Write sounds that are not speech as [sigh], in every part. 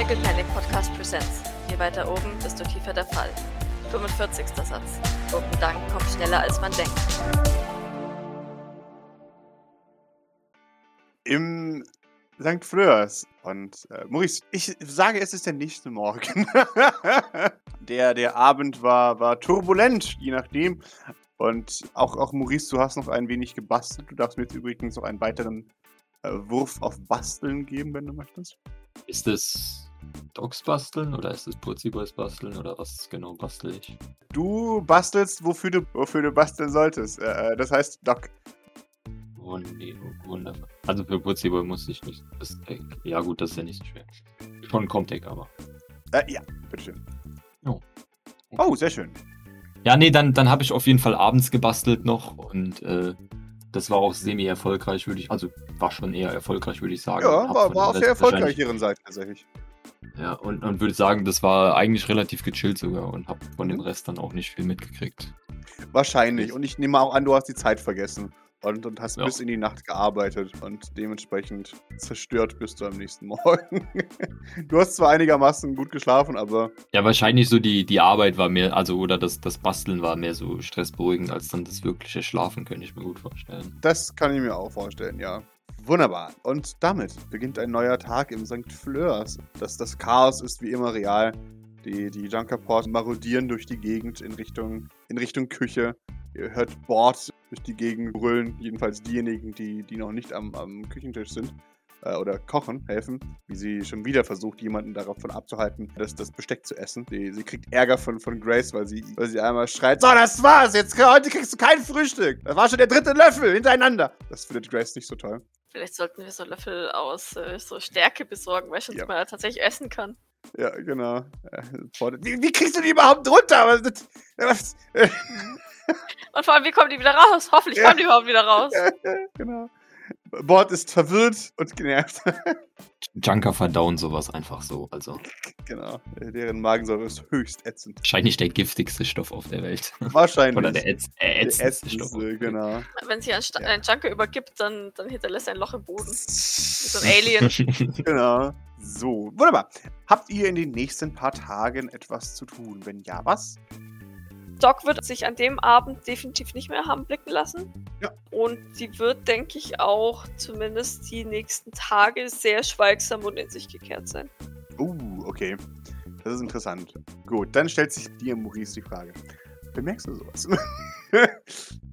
Pickle Panic Podcast Presents. Je weiter oben, desto tiefer der Fall. 45. Satz. Gurkendank kommt schneller als man denkt. Im St. Fleurs. Und äh, Maurice, ich sage, es ist der nächste Morgen. [laughs] der, der Abend war, war turbulent, je nachdem. Und auch, auch Maurice, du hast noch ein wenig gebastelt. Du darfst mir jetzt übrigens noch einen weiteren äh, Wurf auf Basteln geben, wenn du möchtest. Ist das Dogs basteln oder ist das Purziboys basteln oder was genau bastel ich? Du bastelst, wofür du, wofür du basteln solltest. Äh, das heißt Doc. Oh nee, wunderbar. Also für Purziboy muss ich nicht. Das, äh, ja gut, das ist ja nicht so schwer. Schon Comtech, aber. Äh, ja, bitteschön. Oh. Oh, sehr schön. Ja, nee, dann, dann habe ich auf jeden Fall abends gebastelt noch und äh, das war auch semi-erfolgreich, würde ich, also war schon eher erfolgreich, würde ich sagen. Ja, Hab war, von war auch dem sehr Rest erfolgreich wahrscheinlich- ihren Seite tatsächlich. Ja, und, und würde sagen, das war eigentlich relativ gechillt sogar und habe von dem. Rest dann auch nicht viel mitgekriegt. Wahrscheinlich. Und ich nehme auch an, du hast die Zeit vergessen. Und, und hast Ja. bis in die Nacht gearbeitet und dementsprechend zerstört bist du am nächsten [laughs] Morgen. du hast zwar einigermaßen gut geschlafen, aber Ja, wahrscheinlich so die, die Arbeit war mehr, also oder das, das Basteln war mehr so stressberuhigend als dann das wirkliche Schlafen, könnte ich mir gut vorstellen. das kann ich mir auch vorstellen, ja. Wunderbar. Und damit beginnt ein neuer Tag im St. Fleurs. Das, das Chaos ist wie immer real. Die, die Junkerport marodieren durch die Gegend in Richtung, in Richtung Küche. Ihr hört Bord durch die Gegend brüllen. Jedenfalls diejenigen, die, die noch nicht am, am Küchentisch sind äh, oder kochen, helfen. Wie sie schon wieder versucht, jemanden davon abzuhalten, das, das Besteck zu essen. Die, sie kriegt Ärger von, von Grace, weil sie, weil sie einmal schreit: So, das war's! Jetzt heute kriegst du kein Frühstück! Das war schon der dritte Löffel hintereinander! Das findet Grace nicht so toll. Vielleicht sollten wir so Löffel aus äh, so Stärke besorgen, weil Ja. man ja tatsächlich essen kann. Ja, genau. Äh, Wie, wie kriegst du die überhaupt runter? Äh, Und vor allem, wie kommen die wieder raus? Hoffentlich Ja. kommen die überhaupt wieder raus. [laughs] genau. Bord ist verwirrt und genervt. Junker verdauen sowas einfach so, also genau. Deren Magensäure ist höchst ätzend. wahrscheinlich der giftigste Stoff auf der Welt. Wahrscheinlich. Oder der, ätz äh, Der ätzendste Stoff. auf ätzendste, der Welt. genau. Wenn sie einen, Sta Ja. einen Junker übergibt, dann, dann hinterlässt er ein Loch im Boden. Wie so ein Alien. [laughs] Genau. So, wunderbar. Habt ihr in den nächsten paar Tagen etwas zu tun? Wenn ja, was? Doc wird sich an dem Abend definitiv nicht mehr haben blicken lassen. Ja. Und sie wird, denke ich, auch zumindest die nächsten Tage sehr schweigsam und in sich gekehrt sein. Uh, okay. Das ist interessant. Gut, dann stellt sich dir, Maurice, die Frage. Bemerkst du sowas? [laughs]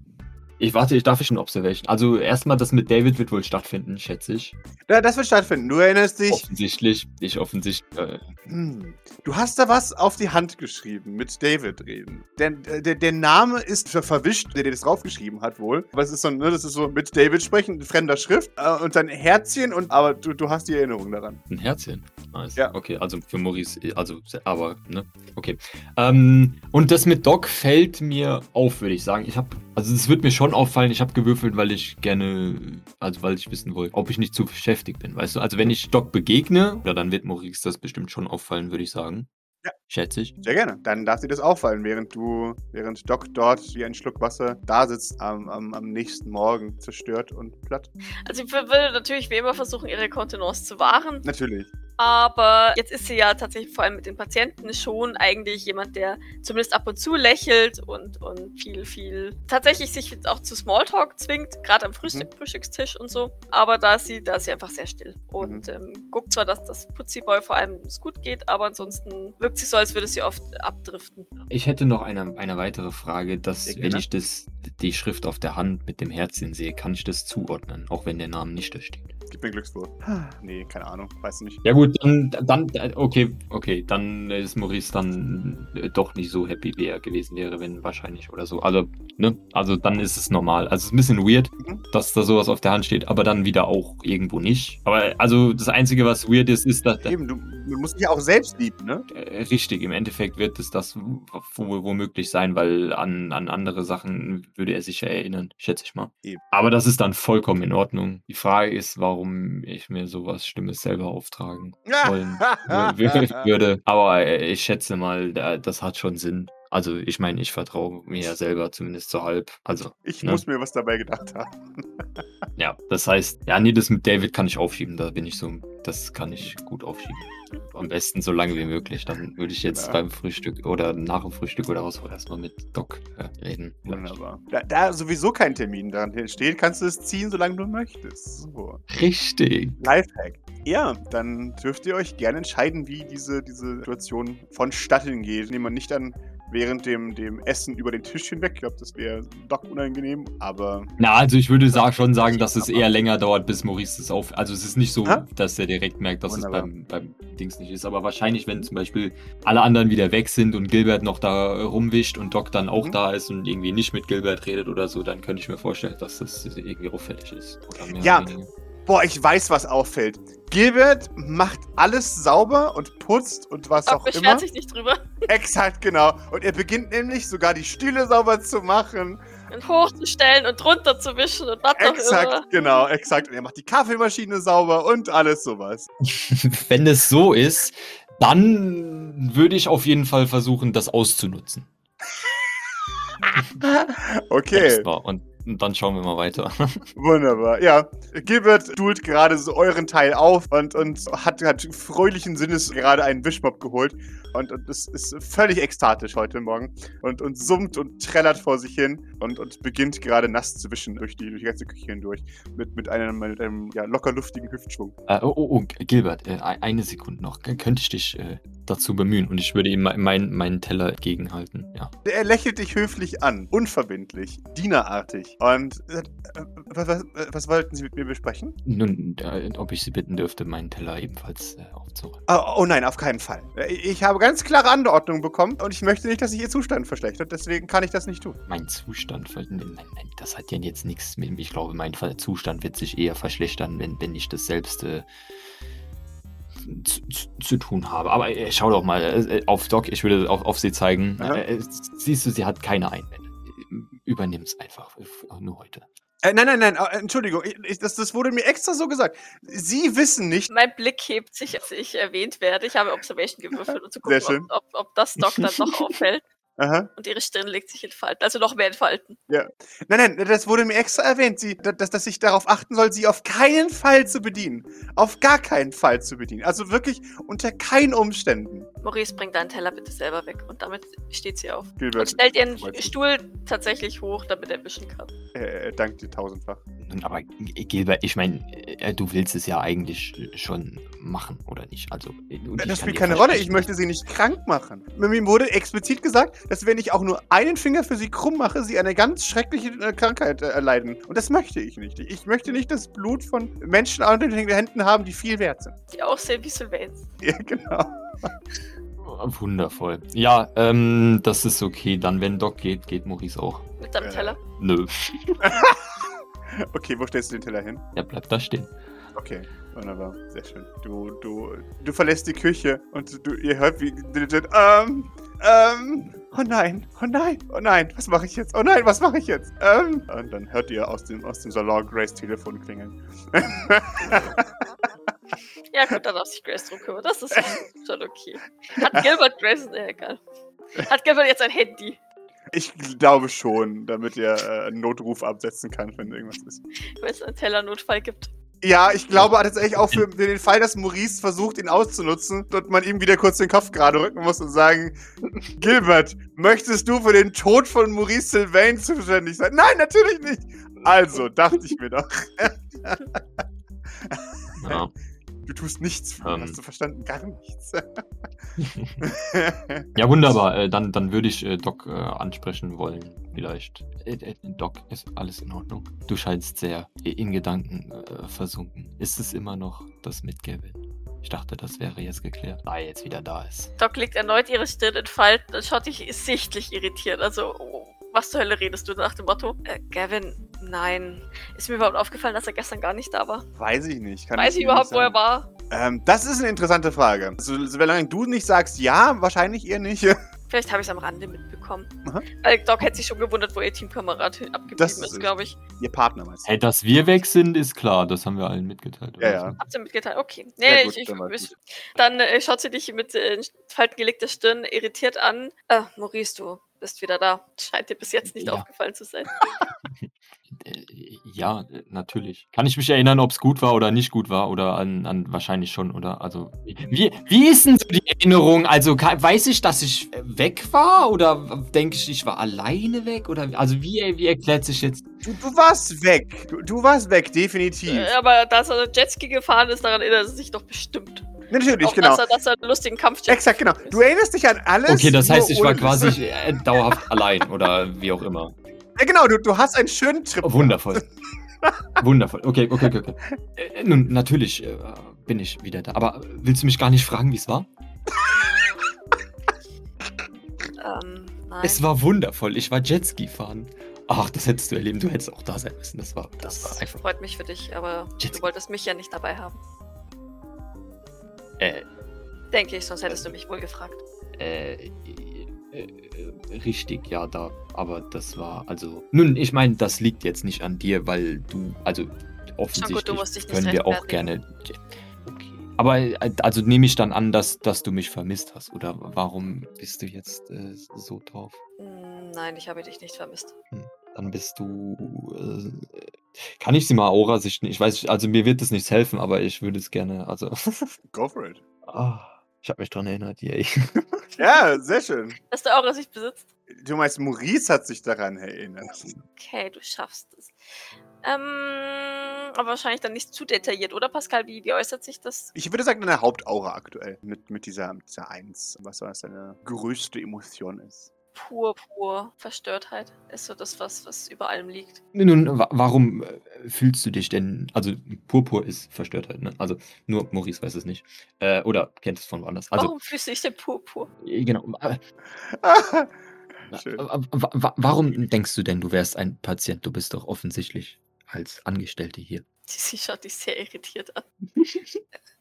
Ich warte, ich darf ich eine Observation. Also erstmal, das mit David wird wohl stattfinden, schätze ich. ja, das wird stattfinden. Du erinnerst dich. Offensichtlich. Ich offensichtlich. Äh, Hm. Du hast da was auf die Hand geschrieben, mit David reden. Der, der, der Name ist ver- verwischt, der dir das draufgeschrieben hat wohl. Aber es ist so, ne, das ist so mit David sprechen, in fremder Schrift äh, und dann Herzchen und aber du, du hast die Erinnerung daran. ein Herzchen. Nice. Ja. Okay, also für Maurice, also, aber, ne? Okay. Ähm, und das mit Doc fällt mir auf, würde ich sagen. Ich habe, also es wird mir schon auffallen, ich habe gewürfelt, weil ich gerne, also weil ich wissen wollte, ob ich nicht zu beschäftigt bin, weißt du? Also wenn ich Doc begegne, ja, dann wird Maurice das bestimmt schon auffallen, würde ich sagen. Ja. Schätze ich. Sehr gerne. Dann darf dir das auffallen, während du, während Doc dort wie ein Schluck Wasser da sitzt am, am, am nächsten Morgen, zerstört und platt. Also sie würde natürlich wie immer versuchen, ihre Kontenance zu wahren. Natürlich. Aber jetzt ist sie ja tatsächlich vor allem mit den Patienten schon eigentlich jemand, der zumindest ab und zu lächelt und, und viel, viel tatsächlich sich auch zu Smalltalk zwingt, gerade am Frühstück, Frühstückstisch und so. Aber da ist sie, da ist sie einfach sehr still. Und ähm, guckt zwar, dass das Putziboy vor allem es gut geht, aber ansonsten wirkt sie so, als würde sie oft abdriften. Ich hätte noch eine, eine weitere Frage, dass Sehr wenn ich das, die Schrift auf der Hand mit dem Herzchen sehe, kann ich das zuordnen, auch wenn der Name nicht da steht. Gib mir Glückswurf. Nee, keine Ahnung. Weiß nicht. Ja gut, dann, dann okay, okay, dann ist Maurice dann äh, doch nicht so happy, wie er gewesen wäre, wenn wahrscheinlich oder so. Also, ne, also dann ist es normal. Also es ist ein bisschen weird, Mhm. dass da sowas auf der Hand steht, aber dann wieder auch irgendwo nicht. Aber also das Einzige, was weird ist, ist, dass Eben, du, du musst dich ja auch selbst lieben, ne? äh, richtig, im Endeffekt wird es das wo- womöglich sein, weil an, an andere Sachen würde er sich ja erinnern, schätze ich mal. Eben. Aber das ist dann vollkommen in Ordnung. Die Frage ist, warum ich mir sowas Stimmes selber auftragen [laughs] wollen wür- würde. Aber äh, ich schätze mal, da- das hat schon Sinn. Also ich meine, ich vertraue mir ja selber zumindest so halb. Also Ich Ne? muss mir was dabei gedacht haben. [laughs] Ja, das heißt, ja, nee, das mit David kann ich aufschieben. Da bin ich so, das kann ich gut aufschieben. Am besten so lange wie möglich. Dann würde ich jetzt Ja. beim Frühstück oder nach dem Frühstück oder auch erstmal mit Doc äh, reden. Wunderbar. Da, da sowieso kein Termin dran steht, kannst du es ziehen, solange du möchtest. So. Richtig. Lifehack. Ja, dann dürft ihr euch gerne entscheiden, wie diese, diese Situation vonstatten geht. Nehmen wir nicht an, während dem, dem Essen über den Tisch hinweg. Ich glaube, das wäre doch unangenehm, aber Na, also ich würde sa schon sagen, dass es eher länger dauert, bis Maurice das auf. Also es ist nicht so, Ha? dass er direkt merkt, dass Wunderbar. es beim, beim Dings nicht ist. Aber wahrscheinlich, wenn zum Beispiel alle anderen wieder weg sind und Gilbert noch da rumwischt und Doc dann auch Mhm. da ist und irgendwie nicht mit Gilbert redet oder so, dann könnte ich mir vorstellen, dass das irgendwie auffällig ist. Ja. weniger. boah, ich weiß, was auffällt. Gilbert macht alles sauber und putzt und was Doc auch beschwert immer. sich nicht drüber. [laughs] Exakt, genau. Und er beginnt nämlich sogar die Stühle sauber zu machen. Und hochzustellen und runter zu wischen und was auch immer. Exakt, genau, exakt. Und er macht die Kaffeemaschine sauber und alles sowas. [laughs] Wenn es so ist, dann würde ich auf jeden Fall versuchen, das auszunutzen. [laughs] Okay. Und, und dann schauen wir mal weiter. [laughs] Wunderbar, ja. Gilbert dult gerade so euren Teil auf und, und hat, hat fröhlichen Sinnes gerade einen Wischmopp geholt. Und, und es ist völlig ekstatisch heute Morgen. Und, und summt und trällert vor sich hin und, und beginnt gerade nass zu wischen durch die, durch die ganze Küche hindurch. Mit, mit einem, mit einem ja, locker luftigen Hüftschwung. Äh, oh, oh, oh, Gilbert, äh, ein- eine Sekunde noch. Könnte ich dich äh, dazu bemühen und ich würde ihm me- mein, meinen Teller gegenhalten. Ja. Er lächelt dich höflich an, unverbindlich, dienerartig. Und äh, äh, was, was, was wollten Sie mit mir besprechen? Nun, äh, ob ich Sie bitten dürfte, meinen Teller ebenfalls äh, aufzuräumen. Oh, oh nein, auf keinen Fall. Äh, Ich habe ganz klare Anordnungen bekommen und ich möchte nicht, dass sich Ihr Zustand verschlechtert. Deswegen kann ich das nicht tun. Mein Zustand, nein, das hat ja jetzt nichts mit, ich glaube, mein Zustand wird sich eher verschlechtern, wenn, wenn ich das selbst äh, zu, zu, tun habe. Aber äh, schau doch mal äh, auf Doc, ich würde auf, auf sie zeigen. Äh, äh, siehst du, sie hat keine Einwände. Übernimm's einfach, äh, nur heute. Äh, nein, nein, nein, äh, Entschuldigung, ich, das, das wurde mir extra so gesagt. Sie wissen nicht. Mein Blick hebt sich, als ich erwähnt werde. Ich habe Observation gewürfelt, um zu gucken, ob, ob, ob das Doc dann [laughs] noch auffällt. Aha. Und ihre Stirn legt sich in Falten. Also noch mehr in Falten. Nein, nein, das wurde mir extra erwähnt, sie, dass, dass ich darauf achten soll, sie auf keinen Fall zu bedienen. Auf gar keinen Fall zu bedienen. Also wirklich unter keinen Umständen. Maurice, bring deinen Teller bitte selber weg. Und damit steht sie auf. Und Gilbert, stellt ihren. Stuhl tatsächlich hoch, damit er wischen kann. äh, danke dir tausendfach. Nun, aber G- Gilbert, ich meine, äh, du willst es ja eigentlich schon machen, oder nicht? Also, äh, und Das spielt keine Rolle, ich möchte sie nicht krank machen. Mir wurde explizit gesagt, dass wenn ich auch nur einen Finger für sie krumm mache, sie eine ganz schreckliche äh, Krankheit äh, erleiden. Und das möchte ich nicht. Ich möchte nicht das Blut von Menschen an den Händen haben, die viel wert sind. Die aussehen wie Sylvains. [laughs] Ja, genau. Wundervoll. Ja, ähm, das ist okay. Dann, wenn Doc geht, geht Maurice auch. Mit deinem Äh. Teller. Nö. [laughs] [laughs] Okay, wo stellst du den Teller hin? Er bleibt da stehen. Okay, wunderbar. Sehr schön. Du, du, du verlässt die Küche und du, ihr hört, wie Diligent, ähm, ähm, oh nein, oh nein, oh nein, was mache ich jetzt? Oh nein, was mache ich jetzt? Ähm, und dann hört ihr aus dem, aus dem Salon Grace Telefon klingeln. [laughs] Ja gut, dann darf sich Grace drum kümmern. Das ist schon okay. Hat Gilbert Grace... Nee, egal. Hat Gilbert jetzt ein Handy? Ich glaube schon, damit ihr äh, einen Notruf absetzen kann, wenn irgendwas ist. Wenn es einen Tellernotfall gibt. Ja, ich glaube tatsächlich auch für, den Fall, dass Maurice versucht, ihn auszunutzen und man ihm wieder kurz den Kopf gerade rücken muss und sagen, Gilbert, möchtest du für den Tod von Maurice Sylvain zuständig sein? Nein, natürlich nicht. Also, dachte ich mir doch. Ja. [laughs] Du tust nichts für ihn, Ähm. hast du verstanden? Gar nichts. [laughs] [laughs] Ja, wunderbar. Äh, dann, dann würde ich äh, Doc äh, ansprechen wollen. Vielleicht. Äh, äh, Doc, ist alles in Ordnung? Du scheinst sehr in Gedanken äh, versunken. Ist es immer noch das mit Gavin? Ich dachte, das wäre jetzt geklärt. Da er jetzt wieder da ist. Doc legt erneut ihre Stirn in Falten und schaut dich sichtlich irritiert. Also, oh, was zur Hölle redest du nach dem Motto? Äh, Gavin, nein. Ist mir überhaupt aufgefallen, dass er gestern gar nicht da war? Weiß ich nicht. Kann Weiß ich überhaupt, nicht wo er war? Ähm, das ist eine interessante Frage. So, solange du nicht sagst, ja, wahrscheinlich eher nicht. [laughs] Vielleicht habe ich es am Rande mitbekommen. Aha. Weil Doc hätte sich schon gewundert, wo ihr Teamkamerad abgeblieben Das ist, ist- glaube ich. Ihr Partner meinst du? Hey, dass wir weg sind, ist klar. Das haben wir allen mitgeteilt. Ja, ja. so. Habt ihr mitgeteilt? Okay. Nee, gut, ich, ich, dann ich, dann äh, schaut sie dich mit äh, in Falten gelegter Stirn irritiert an. Äh, Maurice, du bist wieder da. Scheint dir bis jetzt nicht Ja. aufgefallen zu sein. [laughs] Äh, ja, äh, natürlich. Kann ich mich erinnern, ob es gut war oder nicht gut war oder an, an wahrscheinlich schon, oder? Also, wie, wie ist denn so die Erinnerung? Also, kann, weiß ich, dass ich äh, weg war oder denke ich, ich war alleine weg? Oder also wie, wie erklärt sich jetzt? Du, du warst weg. Du, du warst weg, definitiv. Äh, aber dass er Jetski gefahren ist, daran erinnert er sich doch bestimmt. Natürlich, Auch, genau. Dass er, dass er einen lustigen Kampfjet Exakt, genau. Du erinnerst dich an alles. Okay, das heißt, ich war quasi [laughs] äh, dauerhaft allein oder wie auch immer. Ja, genau, du, du hast einen schönen Trip. Oh, wundervoll. [laughs] Wundervoll. Okay, okay, okay. okay. Äh, nun, natürlich äh, bin ich wieder da. Aber willst du mich gar nicht fragen, wie es war? Ähm, nein. Es war wundervoll. Ich war Jetski fahren. Ach, das hättest du erleben. Du hättest auch da sein müssen. Das war, das war das einfach. freut mich für dich, aber Jetski. du wolltest mich ja nicht dabei haben. Äh, Denke ich, sonst hättest du mich wohl gefragt. äh, äh, äh, richtig, ja, da. Aber das war, also. Nun, ich meine, das liegt jetzt nicht an dir, weil du, also offensichtlich musst dich nicht können wir auch gerne. Okay. Aber äh, also nehme ich dann an, dass, dass du mich vermisst hast. Oder warum bist du jetzt äh, so drauf? Hm, Nein, ich habe dich nicht vermisst. Dann bist du. Äh, kann ich sie mal Aura sichten? Ich weiß, also mir wird das nichts helfen, aber ich würde es gerne. Also. [laughs] Go for it. Ah, ich habe mich dran erinnert, yay. Ja, sehr schön. Dass du Aura sich besitzt? Du meinst, Maurice hat sich daran erinnert. Okay, du schaffst es. Ähm, aber wahrscheinlich dann nicht zu detailliert, oder Pascal? Wie, wie äußert sich das? Ich würde sagen, deine Hauptaura aktuell. Mit, mit dieser, mit dieser Eins. Was was deine größte Emotion ist. Pur, pur Verstörtheit ist so das, was, was über allem liegt. Nun, wa warum äh, fühlst du dich denn? Also, Purpur ist Verstörtheit, ne? Also, nur Maurice weiß es nicht. Äh, oder kennt es von woanders. Also, Warum fühlst du dich denn pur, pur? äh, genau. [laughs] Äh, Schön. äh, warum denkst du denn, du wärst ein Patient? Du bist doch offensichtlich als Angestellte hier. Sie schaut dich sehr irritiert an. [laughs]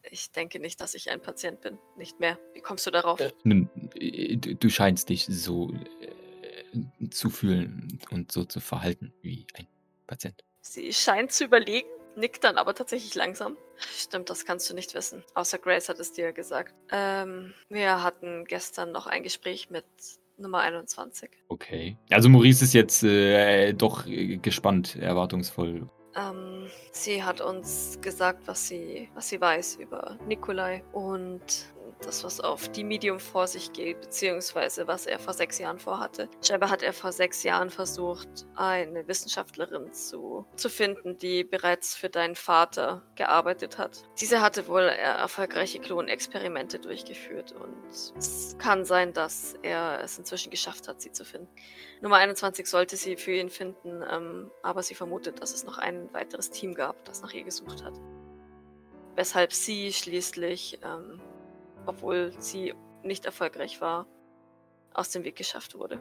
Ich denke nicht, dass ich ein Patient bin. Nicht mehr. Wie kommst du darauf? Nun, äh, du du scheinst dich so äh, zu fühlen und so zu verhalten wie ein Patient. Sie scheint zu überlegen, nickt dann aber tatsächlich langsam. Stimmt, das kannst du nicht wissen. Außer Grace hat es dir gesagt. Ähm, wir hatten gestern noch ein Gespräch mit Nummer 21. Okay. Also Maurice ist jetzt äh, doch äh, gespannt, erwartungsvoll. Ähm, sie hat uns gesagt, was sie, was sie weiß über Nikolai und das, was auf die Medium vor sich geht, beziehungsweise was er vor sechs Jahren vorhatte. Scheinbar hat er vor sechs Jahren versucht, eine Wissenschaftlerin zu, zu finden, die bereits für deinen Vater gearbeitet hat. Diese hatte wohl erfolgreiche Klonexperimente durchgeführt und es kann sein, dass er es inzwischen geschafft hat, sie zu finden. Nummer 21 sollte sie für ihn finden, ähm, aber sie vermutet, dass es noch ein weiteres Team gab, das nach ihr gesucht hat. Weshalb sie schließlich, ähm, obwohl sie nicht erfolgreich war, aus dem Weg geschafft wurde.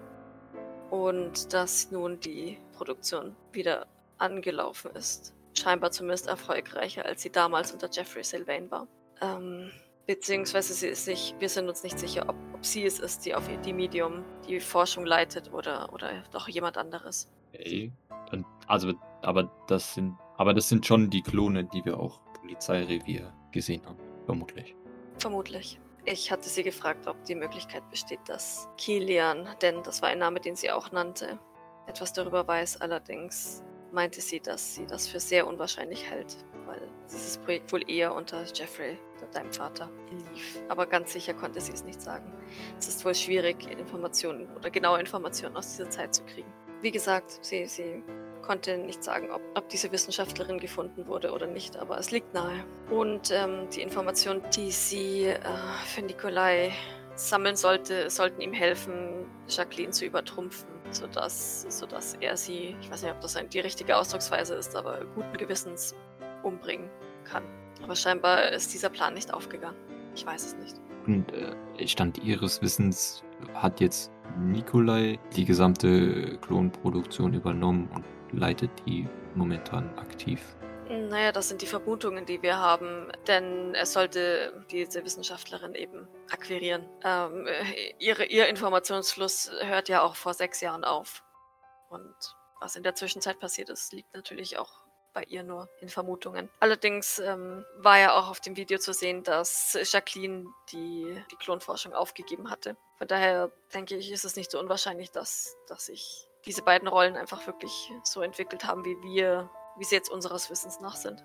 Und dass nun die Produktion wieder angelaufen ist. Scheinbar zumindest erfolgreicher, als sie damals unter Jeffrey Sylvain war. Ähm, beziehungsweise sie ist sich, wir sind uns nicht sicher, ob, ob sie es ist, die auf die Medium die Forschung leitet oder, oder doch jemand anderes. Okay. Dann, also, aber das sind, aber das sind schon die Klone, die wir auch Polizeirevier gesehen haben, vermutlich. Vermutlich. Ich hatte sie gefragt, ob die Möglichkeit besteht, dass Kilian, denn das war ein Name, den sie auch nannte, etwas darüber weiß. Allerdings meinte sie, dass sie das für sehr unwahrscheinlich hält, weil dieses Projekt wohl eher unter Jeffrey, deinem Vater, lief. Aber ganz sicher konnte sie es nicht sagen. Es ist wohl schwierig, Informationen oder genaue Informationen aus dieser Zeit zu kriegen. Wie gesagt, sie, sie konnte nicht sagen, ob, ob diese Wissenschaftlerin gefunden wurde oder nicht, aber es liegt nahe. Und ähm, die Informationen, die sie äh, für Nikolai sammeln sollte, sollten ihm helfen, Jacqueline zu übertrumpfen, sodass, sodass er sie, ich weiß nicht, ob das die richtige Ausdrucksweise ist, aber guten Gewissens umbringen kann. Aber scheinbar ist dieser Plan nicht aufgegangen. Ich weiß es nicht. Und äh, Stand Ihres Wissens hat jetzt Nikolai die gesamte Klonproduktion übernommen und leitet die momentan aktiv. Naja, das sind die Vermutungen, die wir haben, denn er sollte diese Wissenschaftlerin eben akquirieren. Ähm, äh, ihre, ihr Informationsfluss hört ja auch vor sechs Jahren auf. Und was in der Zwischenzeit passiert ist, liegt natürlich auch bei ihr nur in Vermutungen. Allerdings ähm, war ja auch auf dem Video zu sehen, dass Jacqueline die, die Klonforschung aufgegeben hatte. Von daher denke ich, ist es nicht so unwahrscheinlich, dass, dass sich diese beiden Rollen einfach wirklich so entwickelt haben, wie wir, wie sie jetzt unseres Wissens nach sind.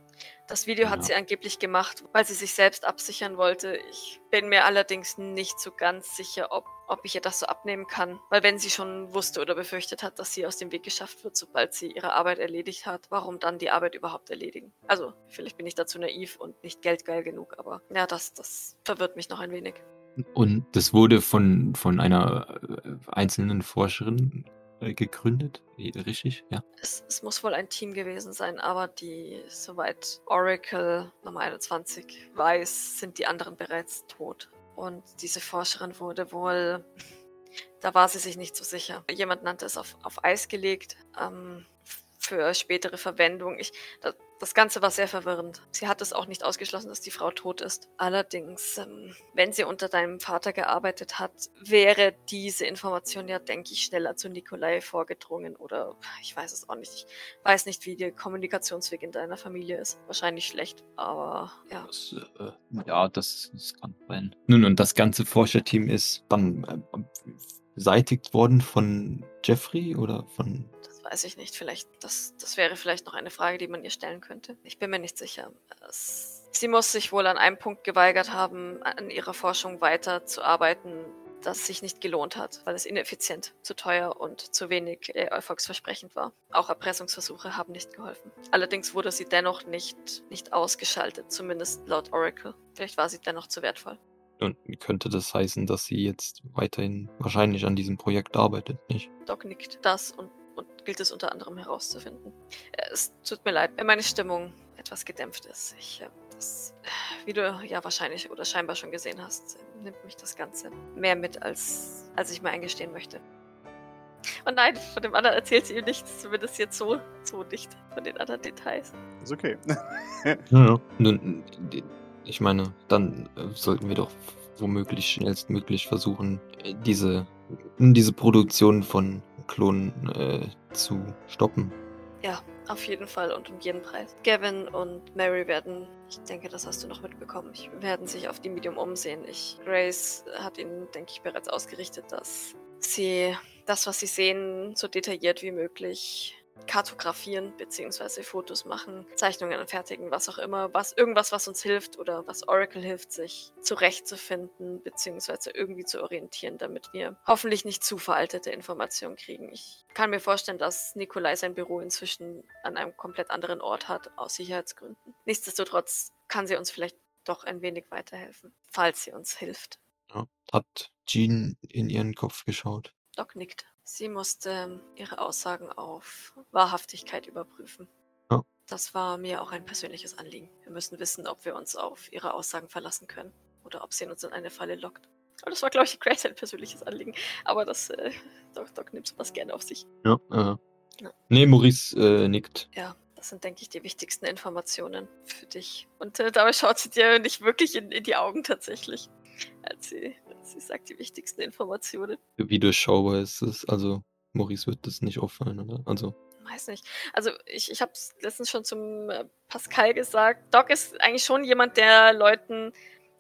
Das Video Ja. hat sie angeblich gemacht, weil sie sich selbst absichern wollte. Ich bin mir allerdings nicht so ganz sicher, ob, ob ich ihr das so abnehmen kann. Weil wenn sie schon wusste oder befürchtet hat, dass sie aus dem Weg geschafft wird, sobald sie ihre Arbeit erledigt hat, warum dann die Arbeit überhaupt erledigen? Also, vielleicht bin ich dazu naiv und nicht geldgeil genug, aber ja, das, das verwirrt mich noch ein wenig. Und das wurde von, von einer äh, einzelnen Forscherin gegründet, Wie- richtig? Ja. Es, es muss wohl ein Team gewesen sein, aber die, soweit Oracle Nummer 21 weiß, sind die anderen bereits tot. Und diese Forscherin wurde wohl, da war sie sich nicht so sicher. Jemand nannte es auf, auf Eis gelegt ähm, für spätere Verwendung. Ich, das, das Ganze war sehr verwirrend. Sie hat es auch nicht ausgeschlossen, dass die Frau tot ist. Allerdings, ähm, wenn sie unter deinem Vater gearbeitet hat, wäre diese Information ja, denke ich, schneller zu Nikolai vorgedrungen oder ich weiß es auch nicht. Ich weiß nicht, wie der Kommunikationsweg in deiner Familie ist. Wahrscheinlich schlecht, aber ja. Das, äh, ja, das, das kann sein. Nun, und das ganze Forscherteam ist dann äh, beseitigt worden von Jeffrey oder von. Das weiß ich nicht. Vielleicht, das, das wäre vielleicht noch eine Frage, die man ihr stellen könnte. Ich bin mir nicht sicher. Es, sie muss sich wohl an einem Punkt geweigert haben, an ihrer Forschung weiterzuarbeiten, das sich nicht gelohnt hat, weil es ineffizient, zu teuer und zu wenig äh, erfolgsversprechend war. Auch Erpressungsversuche haben nicht geholfen. Allerdings wurde sie dennoch nicht, nicht ausgeschaltet, zumindest laut Oracle. Vielleicht war sie dennoch zu wertvoll. Und könnte das heißen, dass sie jetzt weiterhin wahrscheinlich an diesem Projekt arbeitet, nicht? Doc nickt das und, und gilt es unter anderem herauszufinden. Äh, Es tut mir leid, wenn meine Stimmung etwas gedämpft ist. Ich, äh, das, äh, wie du ja wahrscheinlich oder scheinbar schon gesehen hast, nimmt mich das Ganze mehr mit, als, als ich mir eingestehen möchte. Und nein, von dem anderen erzählt sie ihm nichts, zumindest jetzt so, so nicht von den anderen Details. Ist okay. [laughs] Ja, ja. Nun, ich meine, dann sollten wir doch womöglich schnellstmöglich versuchen, diese, diese Produktion von Klonen äh, zu stoppen. Auf jeden Fall und um jeden Preis. Gavin und Mary werden, ich denke, das hast du noch mitbekommen, ich, werden sich auf die Medium umsehen. Ich, Grace hat ihnen, denke ich, bereits ausgerichtet, dass sie das, was sie sehen, so detailliert wie möglich kartografieren bzw. Fotos machen, Zeichnungen anfertigen, was auch immer, was irgendwas, was uns hilft oder was Oracle hilft, sich zurechtzufinden bzw. irgendwie zu orientieren, damit wir hoffentlich nicht zu veraltete Informationen kriegen. Ich kann mir vorstellen, dass Nikolai sein Büro inzwischen an einem komplett anderen Ort hat, aus Sicherheitsgründen. Nichtsdestotrotz kann sie uns vielleicht doch ein wenig weiterhelfen, falls sie uns hilft. Ja. Hat Jean in ihren Kopf geschaut? Doc nickt. Sie musste ihre Aussagen auf Wahrhaftigkeit überprüfen. Ja. Das war mir auch ein persönliches Anliegen. Wir müssen wissen, ob wir uns auf ihre Aussagen verlassen können oder ob sie uns in eine Falle lockt. Und das war, glaube ich, [laughs] Grace ein persönliches Anliegen. Aber das, äh, Doc, Doc nimmt sowas gerne auf sich. Ja. Äh. Ja. Nee, Maurice äh, nickt. Ja, das sind, denke ich, die wichtigsten Informationen für dich. Und äh, dabei schaut sie dir nicht wirklich in, in die Augen tatsächlich, als sie, sie sagt, die wichtigsten Informationen. Wie durchschaubar ist es? Also, Maurice wird das nicht auffallen, oder? Also, Weiß nicht. Also ich, ich habe es letztens schon zum äh, Pascal gesagt. Doc ist eigentlich schon jemand, der Leuten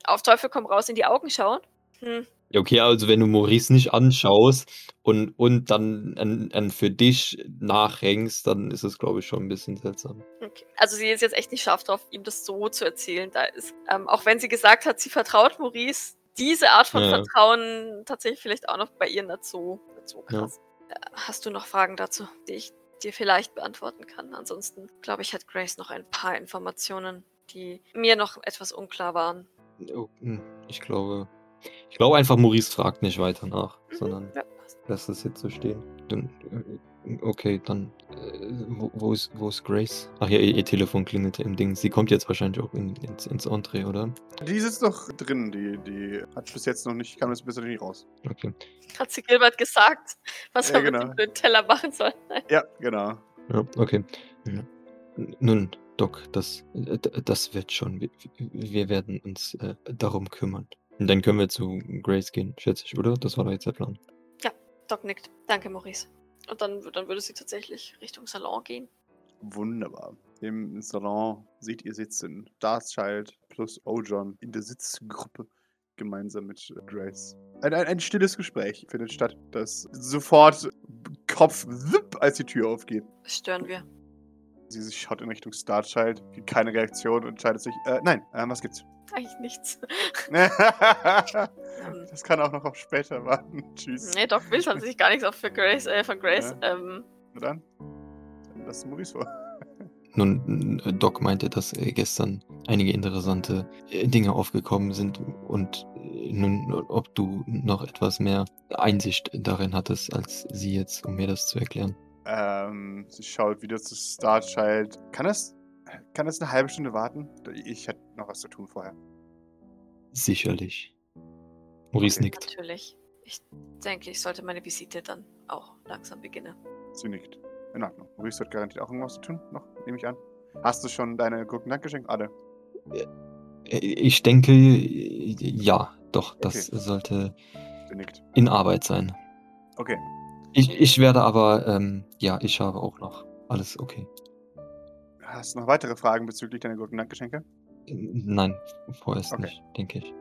auf Teufel komm raus in die Augen schaut. Hm, Ja, okay, also wenn du Maurice nicht anschaust und, und dann an, an für dich nachhängst, dann ist es, glaube ich, schon ein bisschen seltsam. okay. Also sie ist jetzt echt nicht scharf drauf, ihm das so zu erzählen. Da ist, ähm, auch wenn sie gesagt hat, sie vertraut Maurice, diese Art von Ja. Vertrauen tatsächlich vielleicht auch noch bei ihr so, nicht so Ja. krass. Äh, Hast du noch Fragen dazu, die ich dir vielleicht beantworten kann? Ansonsten glaube ich, hat Grace noch ein paar Informationen, die mir noch etwas unklar waren. Oh, hm, Ich glaube, ich glaube einfach, Maurice fragt nicht weiter nach, Mhm, sondern ja, passt. lässt es jetzt so stehen. Dann, äh, okay, dann, äh, wo, wo, ist, wo ist Grace? Ach ja, ihr, ihr Telefon klingelte im Ding. Sie kommt jetzt wahrscheinlich auch in, ins, ins Entree, oder? Die sitzt noch drin, die, die hat bis jetzt noch nicht, kam jetzt bis jetzt nicht raus. Okay. Hat sie Gilbert gesagt, was Ja, er genau. mit dem Teller machen soll? Ja, genau. Ja, okay. Ja. Nun, Doc, das, das wird schon. Wir, wir werden uns äh, darum kümmern. Und dann können wir zu Grace gehen, schätze ich, oder? Das war doch jetzt der Plan. Doc nickt. Danke, Maurice. Und dann, dann würde sie tatsächlich Richtung Salon gehen. Wunderbar. Im Salon seht ihr sitzen Darkchild plus Ojon in der Sitzgruppe gemeinsam mit äh, Grace. Ein, ein, ein stilles Gespräch findet statt, das sofort zipp, als die Tür aufgeht. Das stören wir. Sie schaut in Richtung Starchild, gibt keine Reaktion und entscheidet sich, äh, nein, äh, was gibt's? [laughs] Eigentlich nichts. das kann auch noch auf später warten. [laughs] Tschüss. nee, Doc will tatsächlich gar nichts auf für Grace, äh, von Grace. Ähm, Na dann, dann lass Maurice vor. [laughs] Nun, äh, Doc meinte, dass äh, gestern einige interessante äh, Dinge aufgekommen sind und nun, ob du noch etwas mehr Einsicht darin hattest, als sie jetzt, um mir das zu erklären. Ähm, sie schaut wieder zu Starchild. Kann das, kann das eine halbe Stunde warten? Ich hätte noch was zu tun vorher. Sicherlich. Maurice Okay. nickt. natürlich. Ich denke, ich sollte meine Visite dann auch langsam beginnen. Sie nickt. In Ordnung. Maurice hat garantiert auch irgendwas zu tun, noch, nehme ich an. Hast du schon deine Gurken geschenkt? Alle. Äh, Ich denke, ja, doch, das Okay. sollte in Arbeit sein. Okay. Ich, ich werde aber, ähm, ja, ich habe auch noch alles okay. Hast du noch weitere Fragen bezüglich deiner Gurken-Geschenke? Äh, Nein, vorerst Okay. nicht, denke ich.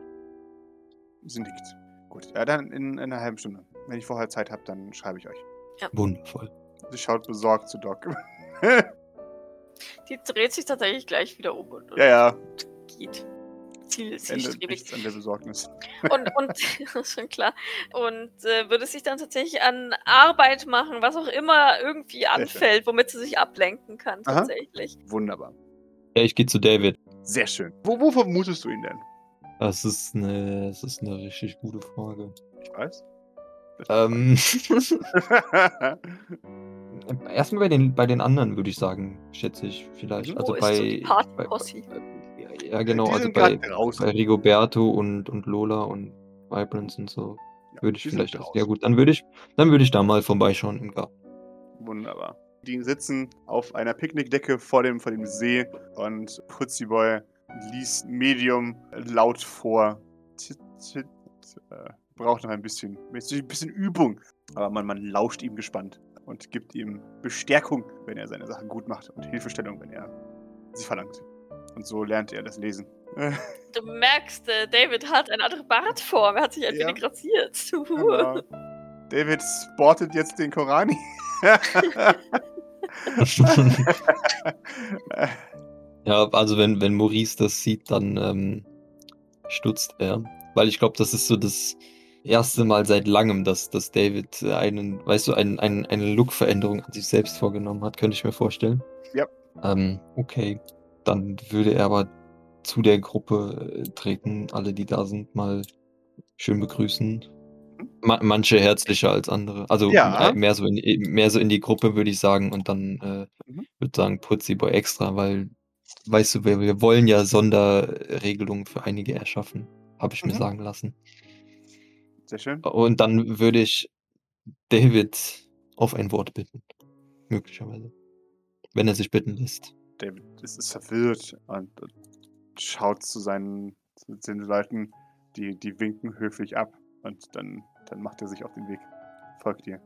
Sie nickt. Gut. Ja, dann in, in einer halben Stunde. Wenn ich vorher Zeit habe, dann schreibe ich euch. Wundervoll. Sie schaut besorgt zu Doc. Die dreht sich tatsächlich gleich wieder um und, und ja, ja. geht. Ziel, zielstrebig. an der Besorgnis. Und, und ist [laughs] [laughs] schon klar. Und äh, würde sich dann tatsächlich an Arbeit machen, was auch immer irgendwie anfällt, womit sie sich ablenken kann, Aha. tatsächlich. Wunderbar. Ja, ich gehe zu David. Sehr schön. Wo, wo vermutest du ihn denn? Das ist eine, das ist eine richtig gute Frage. Ich weiß. Ähm, [laughs] erstmal bei den, bei den anderen würde ich sagen, schätze ich vielleicht. Also ist bei, so die bei, bei ja genau, Die also bei, bei Rigoberto und, und Lola und Vibrance und so Ja, würde ich vielleicht. draußen. Ja gut, dann würde ich, dann würde ich da mal vorbeischauen im Garten. Wunderbar. Die sitzen auf einer Picknickdecke vor dem, vor dem See und Putziboy liest Medium laut vor. Tit, tit, äh, braucht noch ein bisschen, ein bisschen Übung. Aber man, man lauscht ihm gespannt und gibt ihm Bestärkung, wenn er seine Sachen gut macht und Hilfestellung, wenn er sie verlangt. Und so lernt er das Lesen. [laughs] Du merkst, äh, David hat eine andere Bartform. Er hat sich ein Ja. wenig rasiert. [laughs] Genau. David sportet jetzt den Korani. [laughs] Ja, also wenn, wenn Maurice das sieht, dann ähm, stutzt er. Weil ich glaube, das ist so das erste Mal seit langem, dass, dass David einen, weißt du, einen, einen, eine Look-Veränderung an sich selbst vorgenommen hat, könnte ich mir vorstellen. Ja. Ähm, okay. Dann würde er aber zu der Gruppe äh, treten, alle, die da sind, mal schön begrüßen. Ma manche herzlicher als andere. Also Ja. äh, mehr, so in, die- mehr so in die Gruppe, würde ich sagen. Und dann äh, Mhm. würde sagen Putzi Boy extra, weil, weißt du, wir, wir wollen ja Sonderregelungen für einige erschaffen, habe ich mir Mhm. sagen lassen. Sehr schön. Und dann würde ich David auf ein Wort bitten. Möglicherweise. Wenn er sich bitten lässt. David ist, ist verwirrt und, schaut zu seinen zu den Leuten, die, die winken höflich ab und dann, dann macht er sich auf den Weg. Folgt dir.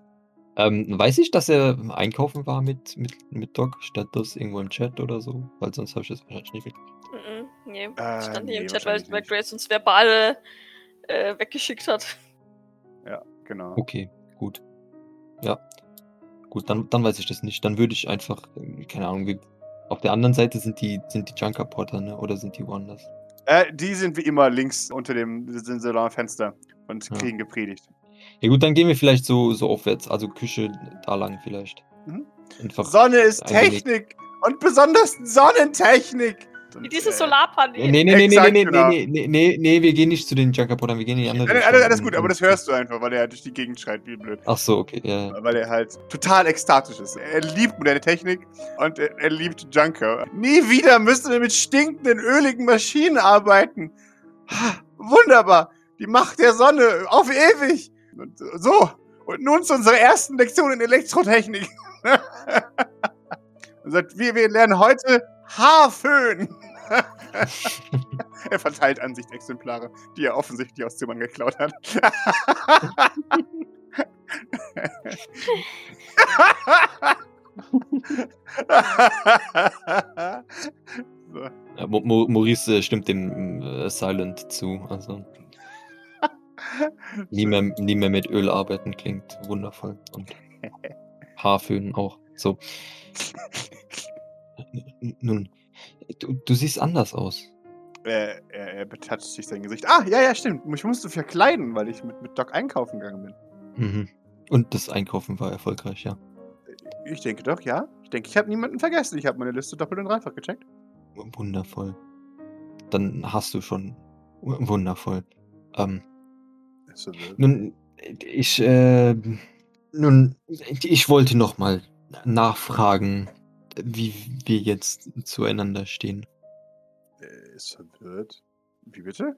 Ähm, weiß ich, dass er einkaufen war mit, mit, mit Doc, statt das irgendwo im Chat oder so? Weil sonst habe ich das wahrscheinlich nicht mitgekriegt. Mhm, nee, Äh, stand hier nee, im Chat, weil, weil nicht. Grace uns verbal äh, weggeschickt hat. Ja, genau. Okay, gut. Ja. Gut, dann, dann weiß ich das nicht. Dann würde ich einfach, äh, keine Ahnung, wie, auf der anderen Seite sind die, sind die Junker Potter, ne? Oder sind die woanders? Äh, die sind wie immer links unter dem Salonfenster und Ja. kriegen gepredigt. Ja gut, dann gehen wir vielleicht so, so aufwärts, also Küche da lang vielleicht. Mhm. Sonne ist. Technik und besonders Sonnentechnik. Und, diese äh, Solarpaneele. Nee, nee, nee, nee, Exakt, nee, nee, genau. nee, nee, nee, nee, wir gehen nicht zu den Junker Pottern, wir gehen in die andere Alles, Richtung. alles, alles gut, aber das hörst du einfach, weil er durch die Gegend schreit, wie blöd. Ach so, okay, ja. Weil er halt total ekstatisch ist. Er liebt moderne Technik und er, er liebt Junker. Nie wieder müssen wir mit stinkenden, öligen Maschinen arbeiten. Ha, Wunderbar. Die Macht der Sonne auf ewig. Und so. Und nun zu unserer ersten Lektion in Elektrotechnik. Sagt, [laughs] wir, wir lernen heute Haarföhn. [laughs] er verteilt Ansichtsexemplare, die er offensichtlich aus Zimmern geklaut hat. so. Ja, Mo Mo Maurice äh, stimmt dem äh, Silent zu. Also nie mehr, nie mehr mit Öl arbeiten klingt wundervoll. Und [laughs] Haarföhn auch. So. Nun, du, du siehst anders aus. Er, er, er betatscht sich sein Gesicht. Ah, ja, ja, stimmt. Ich musste verkleiden, weil ich mit, mit Doc einkaufen gegangen bin. Mhm. Und das Einkaufen war erfolgreich, ja. Ich denke doch, ja. Ich denke, ich habe niemanden vergessen. Ich habe meine Liste doppelt und dreifach gecheckt. Wundervoll. Dann hast du schon wundervoll. Ähm, verwirrt. nun, ich, äh, nun, ich wollte noch mal nachfragen, wie wir jetzt zueinander stehen. Er ist verwirrt. Wie bitte?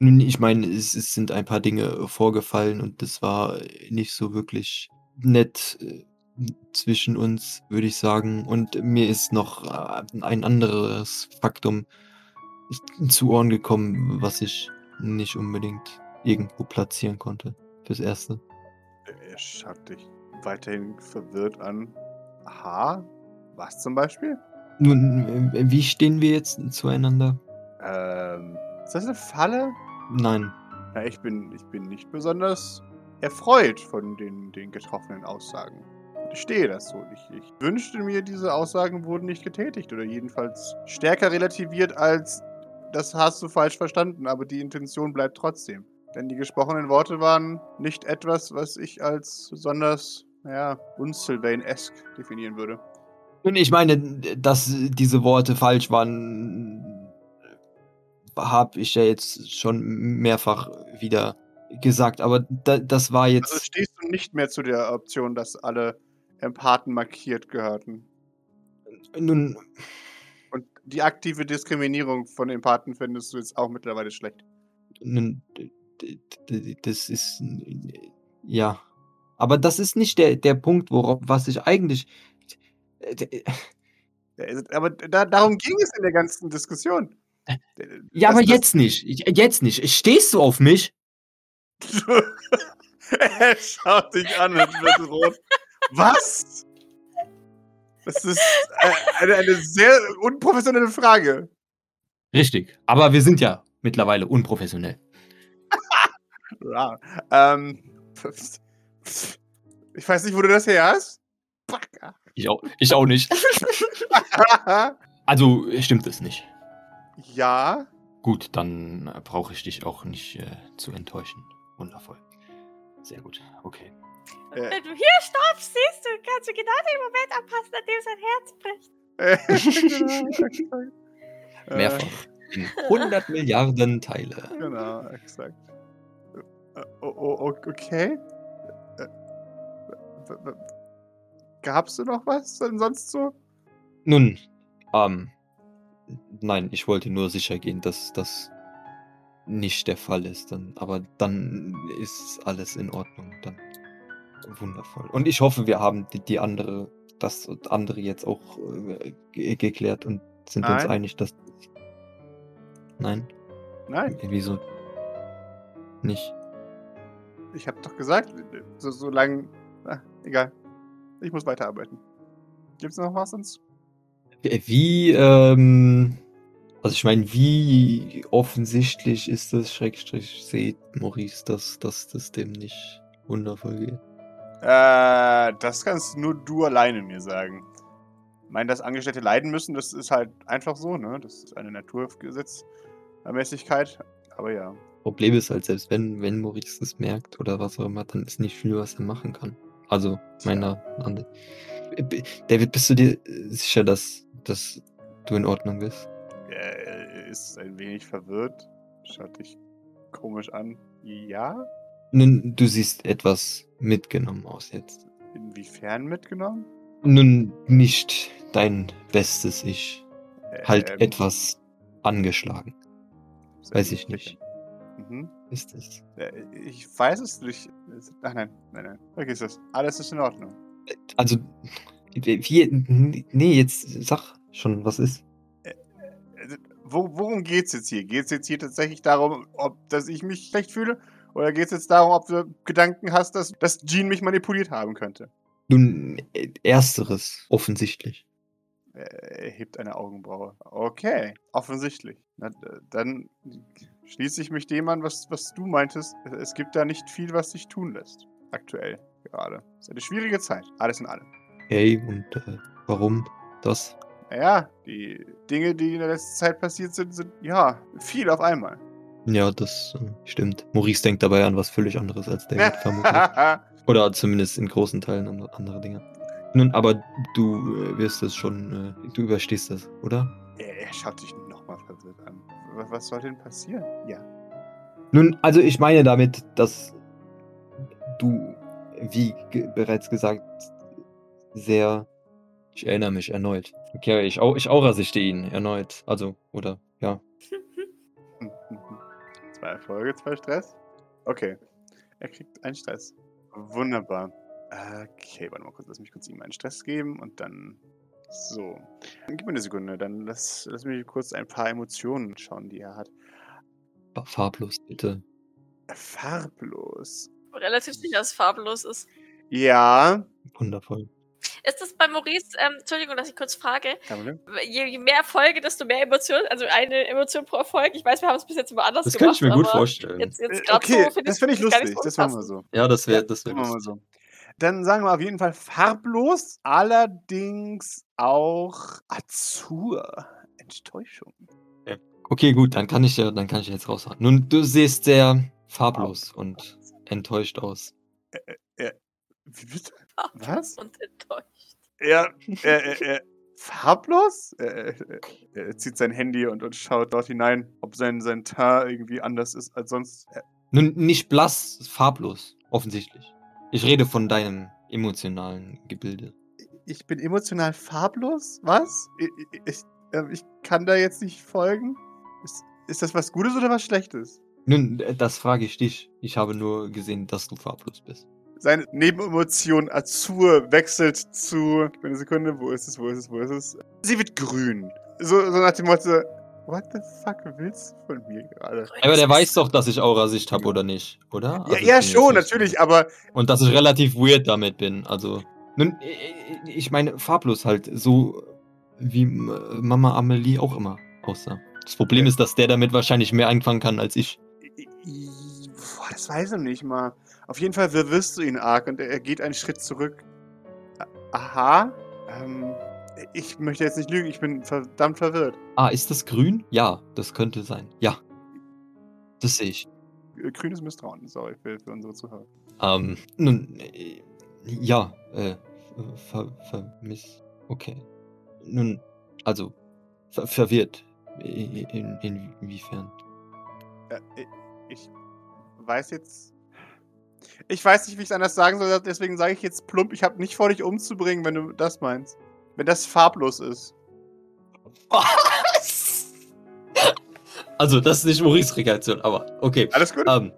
Nun, ich meine, es, es sind ein paar Dinge vorgefallen und das war nicht so wirklich nett äh, zwischen uns, würde ich sagen. Und mir ist noch äh, ein anderes Faktum zu Ohren gekommen, was ich nicht unbedingt irgendwo platzieren konnte. Fürs Erste. Er schaut dich weiterhin verwirrt an. Aha. Was zum Beispiel? Nun, äh, wie stehen wir jetzt zueinander? Ähm, ist das eine Falle? Nein. Na, ich bin, ich bin nicht besonders erfreut von den, den getroffenen Aussagen. Ich stehe dazu. Ich, ich wünschte mir, diese Aussagen wurden nicht getätigt oder jedenfalls stärker relativiert als das hast du falsch verstanden, aber die Intention bleibt trotzdem. Denn die gesprochenen Worte waren nicht etwas, was ich als besonders, naja, unsylvain-esque definieren würde. Nun, ich meine, dass diese Worte falsch waren, habe ich ja jetzt schon mehrfach wieder gesagt, aber da, das war Also jetzt. stehst du nicht mehr zu der Option, dass alle Empathen markiert gehörten. Nun, Und die aktive Diskriminierung von Empathen findest du jetzt auch mittlerweile schlecht. nun, das ist. Ja. Aber das ist nicht der, der Punkt, worauf, was ich eigentlich. Ja, es- Aber da, darum ging es in der ganzen Diskussion. Ja, Das- aber jetzt nicht. Jetzt nicht. Stehst du auf mich? [laughs] er schaut dich an und wird rot. Was? Das ist äh, eine, eine sehr unprofessionelle Frage. Richtig. Aber wir sind ja mittlerweile unprofessionell. [laughs] Ja. Ähm, ich weiß nicht, wo du das her hast. Backa. Ich auch, ich auch nicht. [laughs] Also stimmt es nicht. ja. Gut, dann brauche ich dich auch nicht äh, zu enttäuschen. Wundervoll. Sehr gut. Okay. Äh, Wenn du hier stoppst, siehst du, kannst du genau den Moment abpassen, an dem sein Herz bricht. [laughs] genau. Äh, Mehrfach. In 100 Milliarden Teile. Genau, exakt. Äh, Oh, oh, oh, okay. Äh, w- w- Gab's da noch was denn sonst so? Nun, ähm, nein, ich wollte nur sicher gehen, dass das nicht der Fall ist. Dann, aber dann ist alles in Ordnung. Dann wundervoll. Und ich hoffe, wir haben die, die andere, das andere jetzt auch äh, ge- geklärt und sind uns Nein. einig, dass. Nein, Nein, wieso nicht? ich hab doch gesagt, so, so lang. Ah, egal. Ich muss weiterarbeiten. Gibt's noch was sonst? Wie, ähm, also ich meine, wie offensichtlich ist das, Schrägstrich, seht Maurice, dass, dass das dem nicht wundervoll geht? Äh, das kannst nur du alleine mir sagen. Ich meine, dass Angestellte leiden müssen, das ist halt einfach so, ne? Das ist eine Naturgesetzmäßigkeit. Aber ja. Problem ist halt, selbst wenn, wenn Maurice das merkt oder was auch immer, dann ist nicht viel, was er machen kann. Also, meiner Ansicht. B- David, bist du dir sicher, dass, dass du in Ordnung bist? Er ist ein wenig verwirrt. Schaut dich komisch an. Ja? Nun, du siehst etwas mitgenommen aus jetzt. Inwiefern mitgenommen? Nun, nicht dein bestes Ich. Halt Ähm, etwas angeschlagen. Weiß ich nicht. Mhm. Es? Äh, Ich weiß es nicht. Ach nein, nein, nein. Vergiss es. Alles ist in Ordnung. Also, wie, nee, jetzt sag schon, was ist. Also, Wo, worum geht's jetzt hier? Geht's jetzt hier tatsächlich darum, ob dass ich mich schlecht fühle? Oder geht's jetzt darum, ob du Gedanken hast, dass, dass Jean mich manipuliert haben könnte? Nun, äh, ersteres, offensichtlich. Er hebt eine Augenbraue. Okay, offensichtlich. Na, dann schließe ich mich dem an, was, was du meintest. Es gibt da nicht viel, was sich tun lässt. Aktuell. gerade. Es ist eine schwierige Zeit, alles in allem. Hey, und äh, warum das? Naja, die Dinge, die in der letzten Zeit passiert sind, sind ja viel auf einmal. Ja, das äh, stimmt. Maurice denkt dabei an was völlig anderes als David, [laughs] vermutlich. Oder zumindest in großen Teilen an andere Dinge. Nun, aber du äh, wirst es schon, äh, du überstehst das, oder? er er schaut sich verwirrt an. Was, was soll denn passieren? Ja. Nun, also ich meine damit, dass du, wie ge bereits gesagt, sehr. Ich erinnere mich erneut. Okay, ich, au ich aurasichte ihn erneut. Also, oder, ja. [laughs] Zwei Erfolge, zwei Stress? Okay. Er kriegt einen Stress. Wunderbar. Okay, warte mal kurz. Lass mich kurz ihm einen Stress geben und dann. So. Gib mir eine Sekunde, dann lass, lass mich kurz ein paar Emotionen schauen, die er hat. Fa- Farblos, bitte. Farblos. Relativ sicher, dass es farblos ist. Ja. Wundervoll. Ist das bei Maurice, ähm, Entschuldigung, dass ich kurz frage, je, je mehr Erfolge, desto mehr Emotionen, also eine Emotion pro Erfolg. Ich weiß, wir haben es bis jetzt immer anders Das kann gemacht. ich mir gut vorstellen. Jetzt, Äh, jetzt grad okay, so, das finde ich lustig. so Das machen wir unpassend. ja, das wäre Ja, das wär Machen wir so. Dann sagen wir auf jeden Fall farblos, allerdings auch Azur. Enttäuschung. Okay, gut, dann kann ich ja, dann kann ich jetzt raushauen. Nun, du siehst sehr farblos und enttäuscht aus. Wie bitte? Farblos Was? Und enttäuscht. Ja, äh, äh, [laughs] äh, farblos? Äh, äh, er zieht sein Handy und, und schaut dort hinein, ob sein, sein Teint irgendwie anders ist als sonst. Äh, Nun, nicht blass, farblos, offensichtlich. Ich rede von deinem emotionalen Gebilde. ich bin emotional farblos? Was? Ich, ich, ich, äh, ich kann da jetzt nicht folgen. Ist, ist das was Gutes oder was Schlechtes? Nun, das frage ich dich. Ich habe nur gesehen, dass du farblos bist. Seine Nebenemotion Azur wechselt zu. Eine Sekunde, wo ist es, wo ist es, wo ist es? Sie wird grün. So, so nach dem Motto, what the fuck willst du von mir gerade? Aber der weiß doch, dass ich Aurasicht habe oder nicht, oder? Ja, Also ja schon, nicht- natürlich, aber Und dass ich relativ weird damit bin. Also, nun, äh, ich meine, farblos halt, so wie äh, Mama Amelie auch immer aussah. Das Problem Ja. ist, dass der damit wahrscheinlich mehr einfangen kann als ich. Boah, das weiß ich nicht mal. Auf jeden Fall wirwirrst du ihn arg und er er geht einen Schritt zurück. Aha. Ähm, ich möchte jetzt nicht lügen, ich bin verdammt verwirrt. Ah, ist das grün? Ja, das könnte sein. Ja. Das sehe ich. Äh, Grünes Misstrauen, sorry für, für unsere Zuhörer. Ähm, nun, äh, ja, äh, ver, vermiss. Okay. Nun, also, ver, verwirrt. In, in, inwiefern? Äh, ich- ich weiß jetzt. Ich weiß nicht, wie ich es anders sagen soll, deswegen sage ich jetzt plump, ich habe nicht vor, dich umzubringen, wenn du das meinst. Wenn das farblos ist. Was? Also, das ist nicht Maurice Reaktion, aber okay. Alles gut? Ähm,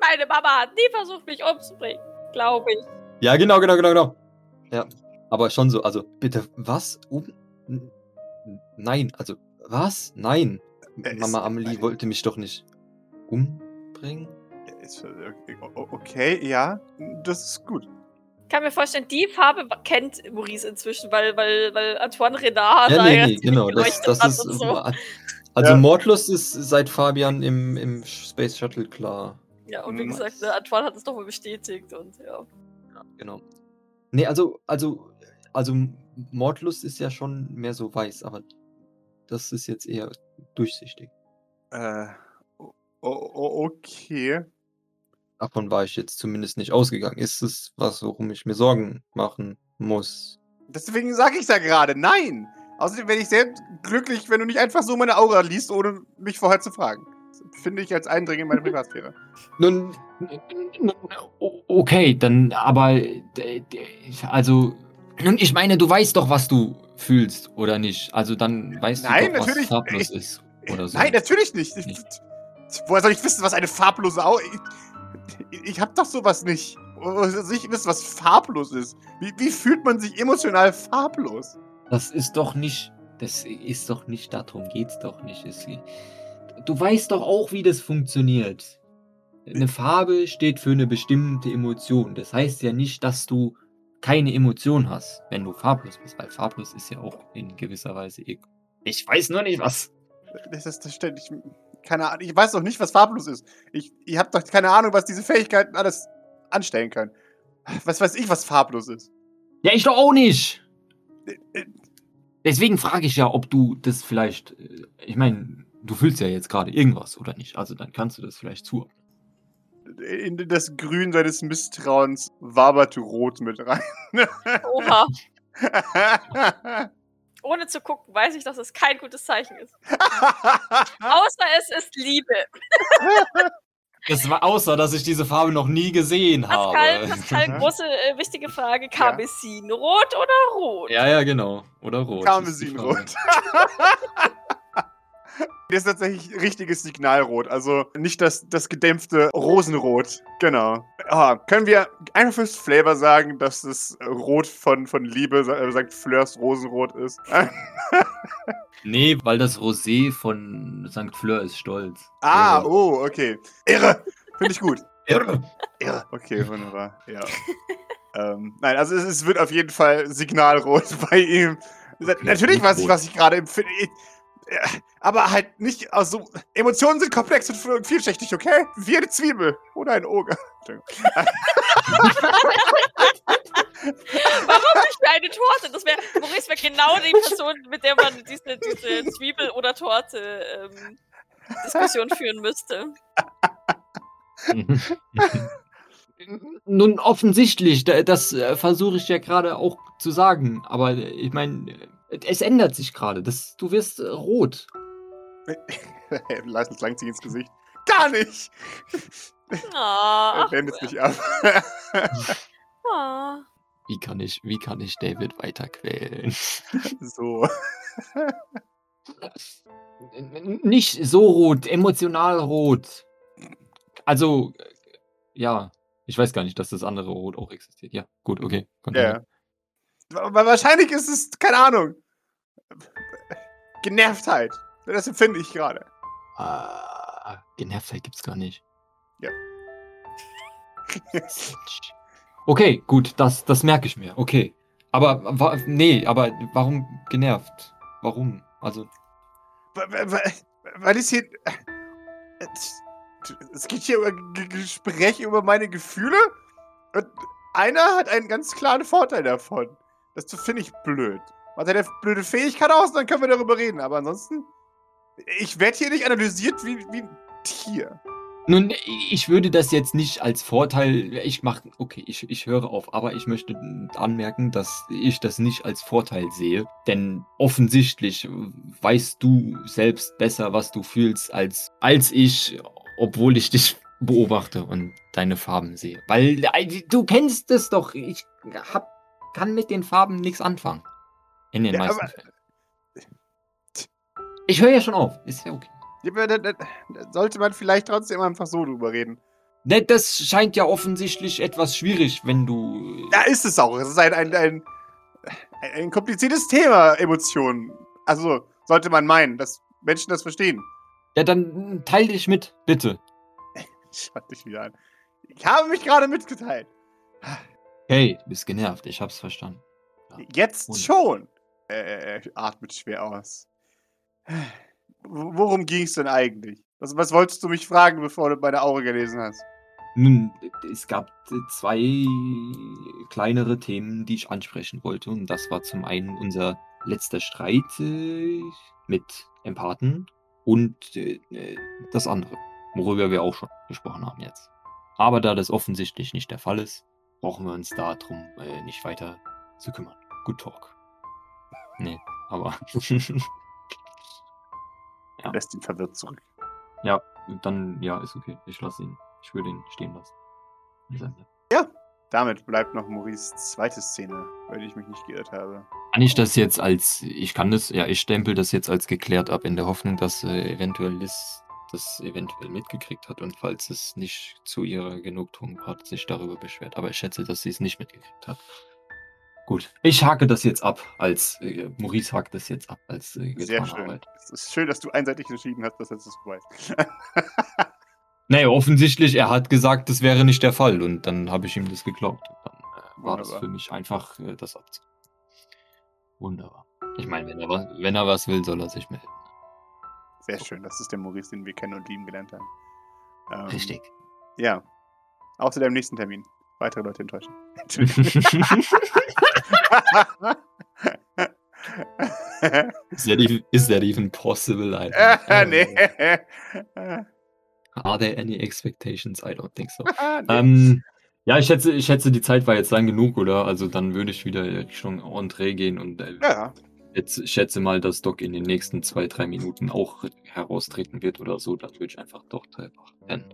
Meine Mama hat nie versucht, mich umzubringen. Glaube ich. ja, genau, genau, genau, genau. Ja, aber schon so, also, bitte, was? Um? Nein, also, was? Nein. Er ist- Mama Amelie wollte mich doch nicht umbringen. Äh, o- Okay, ja, das ist gut. Ich kann mir vorstellen, die Farbe kennt Maurice inzwischen, weil, weil, weil Antoine Renard Ja, da nee, ja nee, genau. Das, das hat ist. und so. Also, Ja. Mordlust ist seit Fabian im, im Space Shuttle klar. Ja, und wie Mhm. gesagt, ne, Antoine hat es doch mal bestätigt und ja. Ja, genau. Nee, also, also, also Mordlust ist ja schon mehr so weiß, aber das ist jetzt eher durchsichtig. Äh, okay. Davon war ich jetzt zumindest nicht ausgegangen. Ist es was, worum ich mir Sorgen machen muss? Deswegen sage ich ja gerade, nein. Außerdem werde ich sehr glücklich, wenn du nicht einfach so meine Aura liest, ohne mich vorher zu fragen. Das finde ich als Eindringen in meine [laughs] Privatsphäre. Nun, okay, dann, aber, also, nun, ich meine, du weißt doch, was du fühlst, oder nicht? Also dann weißt Nein, du doch, was farblos ist, oder so. Nein, natürlich nicht. Ich, Nicht. woher soll ich wissen, was eine farblose Aura... Ich, ich hab doch sowas nicht. Soll ich wissen, was farblos ist? Wie, wie fühlt man sich emotional farblos? Das ist doch nicht, das ist doch nicht, darum geht's doch nicht. Es, du weißt doch auch, wie das funktioniert. Eine Farbe steht für eine bestimmte Emotion. Das heißt ja nicht, dass du keine Emotion hast, wenn du farblos bist, weil farblos ist ja auch in gewisser Weise. Ich weiß nur nicht was. Das ist das stimmt. Ich, keine Ahnung. Ich weiß doch nicht, was farblos ist. Ich, ich habe doch keine Ahnung, was diese Fähigkeiten alles anstellen können. Was weiß ich, was farblos ist. Ja, ich doch auch nicht. Äh, äh, Deswegen frage ich ja, ob du das vielleicht. äh, Ich meine, du fühlst ja jetzt gerade irgendwas, oder nicht? Also dann kannst du das vielleicht zuordnen. In das Grün seines Misstrauens wabert du Rot mit rein. Oha. [laughs] Ohne zu gucken, weiß ich, dass es kein gutes Zeichen ist. [laughs] Außer es ist Liebe. Es war außer, dass ich diese Farbe noch nie gesehen Pascal, Pascal große, äh, wichtige Frage. Karmesin, rot oder rot? Ja, ja, genau. Oder rot. Karmesinrot. [laughs] [laughs] Das ist tatsächlich richtiges Signalrot, also nicht das, das gedämpfte Rosenrot. Genau. Ah, können wir einfach fürs Flavor sagen, dass das Rot von, von Liebe, äh, sagt Fleurs Rosenrot ist? [laughs] Nee, weil das Rosé von St. Fleur ist stolz. ah, Irre. oh, okay. Irre. Finde ich gut. [laughs] Irre. Irre. Okay, wunderbar. Ja. ähm, nein, also es, es wird auf jeden Fall Signalrot bei ihm. Natürlich weiß ich, was ich gerade empfinde. Aber halt nicht aus so. Emotionen sind komplex und vielschichtig, okay? Wie eine Zwiebel oder ein Oger. Entschuldigung. [laughs] Warum nicht für eine Torte? Das wäre, Maurice wäre genau die Person, mit der man diese, diese Zwiebel- oder Torte-Diskussion führen müsste. [laughs] Nun, offensichtlich, da- das äh, versuche ich ja gerade auch zu sagen. Aber äh, ich meine, äh, es ändert sich gerade. Du wirst äh, rot. [laughs] Lass uns lang ziehen ins Gesicht. Gar nicht! Er wendet es nicht ab. [laughs] ah. Wie kann ich, wie kann ich David weiter quälen? so. [laughs] Nicht so rot, emotional rot. Also, äh, ja. Ich weiß gar nicht, dass das andere Rot auch existiert. Ja, gut, okay. Ja. Wahrscheinlich ist es, keine Ahnung. Genervtheit. Das empfinde ich gerade. Ah, Genervtheit gibt's gar nicht. Ja. [laughs] Okay, gut, das, das merke ich mir. Okay. Aber, wa nee, aber warum genervt? Warum? Also, Weil- es hier. Es geht hier über G Gespräch über meine Gefühle. Und einer hat einen ganz klaren Vorteil davon. Das finde ich blöd. Macht er eine blöde Fähigkeit aus, dann können wir darüber reden. Aber ansonsten. Ich werde hier nicht analysiert wie, wie ein Tier. nun, ich würde das jetzt nicht als Vorteil, ich mache, okay, ich, ich höre auf, aber ich möchte anmerken, dass ich das nicht als Vorteil sehe, denn offensichtlich weißt du selbst besser, was du fühlst, als, als ich, obwohl ich dich beobachte und deine Farben sehe. Weil äh, du kennst es doch, ich hab, kann mit den Farben nichts anfangen. In den Ja, meisten aber- Fällen. Ich höre ja schon auf, ist ja okay. Ja, da, da, da sollte man vielleicht trotzdem einfach so drüber reden. Ne, das scheint ja offensichtlich etwas schwierig, wenn du. Da ist es auch. Es ist ein, ein, ein, ein, ein kompliziertes Thema, Emotionen. Also, sollte man meinen, dass Menschen das verstehen. Ja, dann teil dich mit, bitte. [laughs] Schau dich wieder an. Ich habe mich gerade mitgeteilt. Hey, du bist genervt, ich hab's verstanden. Jetzt Und- schon. Äh, er atmet schwer aus. Worum ging es denn eigentlich? Was, was wolltest du mich fragen, bevor du meine Aura gelesen hast? Nun, es gab äh, zwei kleinere Themen, die ich ansprechen wollte. Und das war zum einen unser letzter Streit äh, mit Empathen und äh, äh, das andere, worüber wir auch schon gesprochen haben jetzt. Aber da das offensichtlich nicht der Fall ist, brauchen wir uns darum äh, nicht weiter zu kümmern. Good talk. Nee, aber [laughs] Ja. Lässt ihn verwirrt zurück. dann, ja, ist okay. Ich lasse ihn. Ich würde ihn stehen lassen. Ende. Damit bleibt noch Maurice zweite Szene, weil ich mich nicht geirrt habe. Kann ich das jetzt als, ich kann das, ja, ich stempel das jetzt als geklärt ab, in der Hoffnung, dass äh, eventuell Liz das eventuell mitgekriegt hat und falls es nicht zu ihrer Genugtuung war, sich darüber beschwert. Aber ich schätze, dass sie es nicht mitgekriegt hat. Gut, ich hake das jetzt ab, als, äh, Maurice hakt das jetzt ab, als äh, Sehr schön. Arbeit. Es ist schön, dass du einseitig entschieden hast, dass jetzt das ist. [laughs] Naja, offensichtlich, er hat gesagt, das wäre nicht der Fall und dann habe ich ihm das geglaubt. Und dann äh, war das für mich einfach äh, das abzu. Wunderbar. Ich meine, wenn er, was, wenn er was will, soll er sich melden. Sehr schön, das ist der Maurice, den wir kennen und lieben gelernt haben. Ähm, Richtig. Ja. Außer deinem nächsten Termin. weitere Leute enttäuschen. [laughs] is, that even, is that even possible? I [laughs] nee. Are there any expectations? I don't think so. [laughs] nee. Ähm, ja, ich schätze, ich schätze, die Zeit war jetzt lang genug, oder? Also dann würde ich wieder Richtung Entree gehen und äh, ja, jetzt ich schätze mal, dass Doc in den nächsten zwei, drei Minuten auch heraustreten wird oder so. Dann würde ich einfach doch einfach pennen.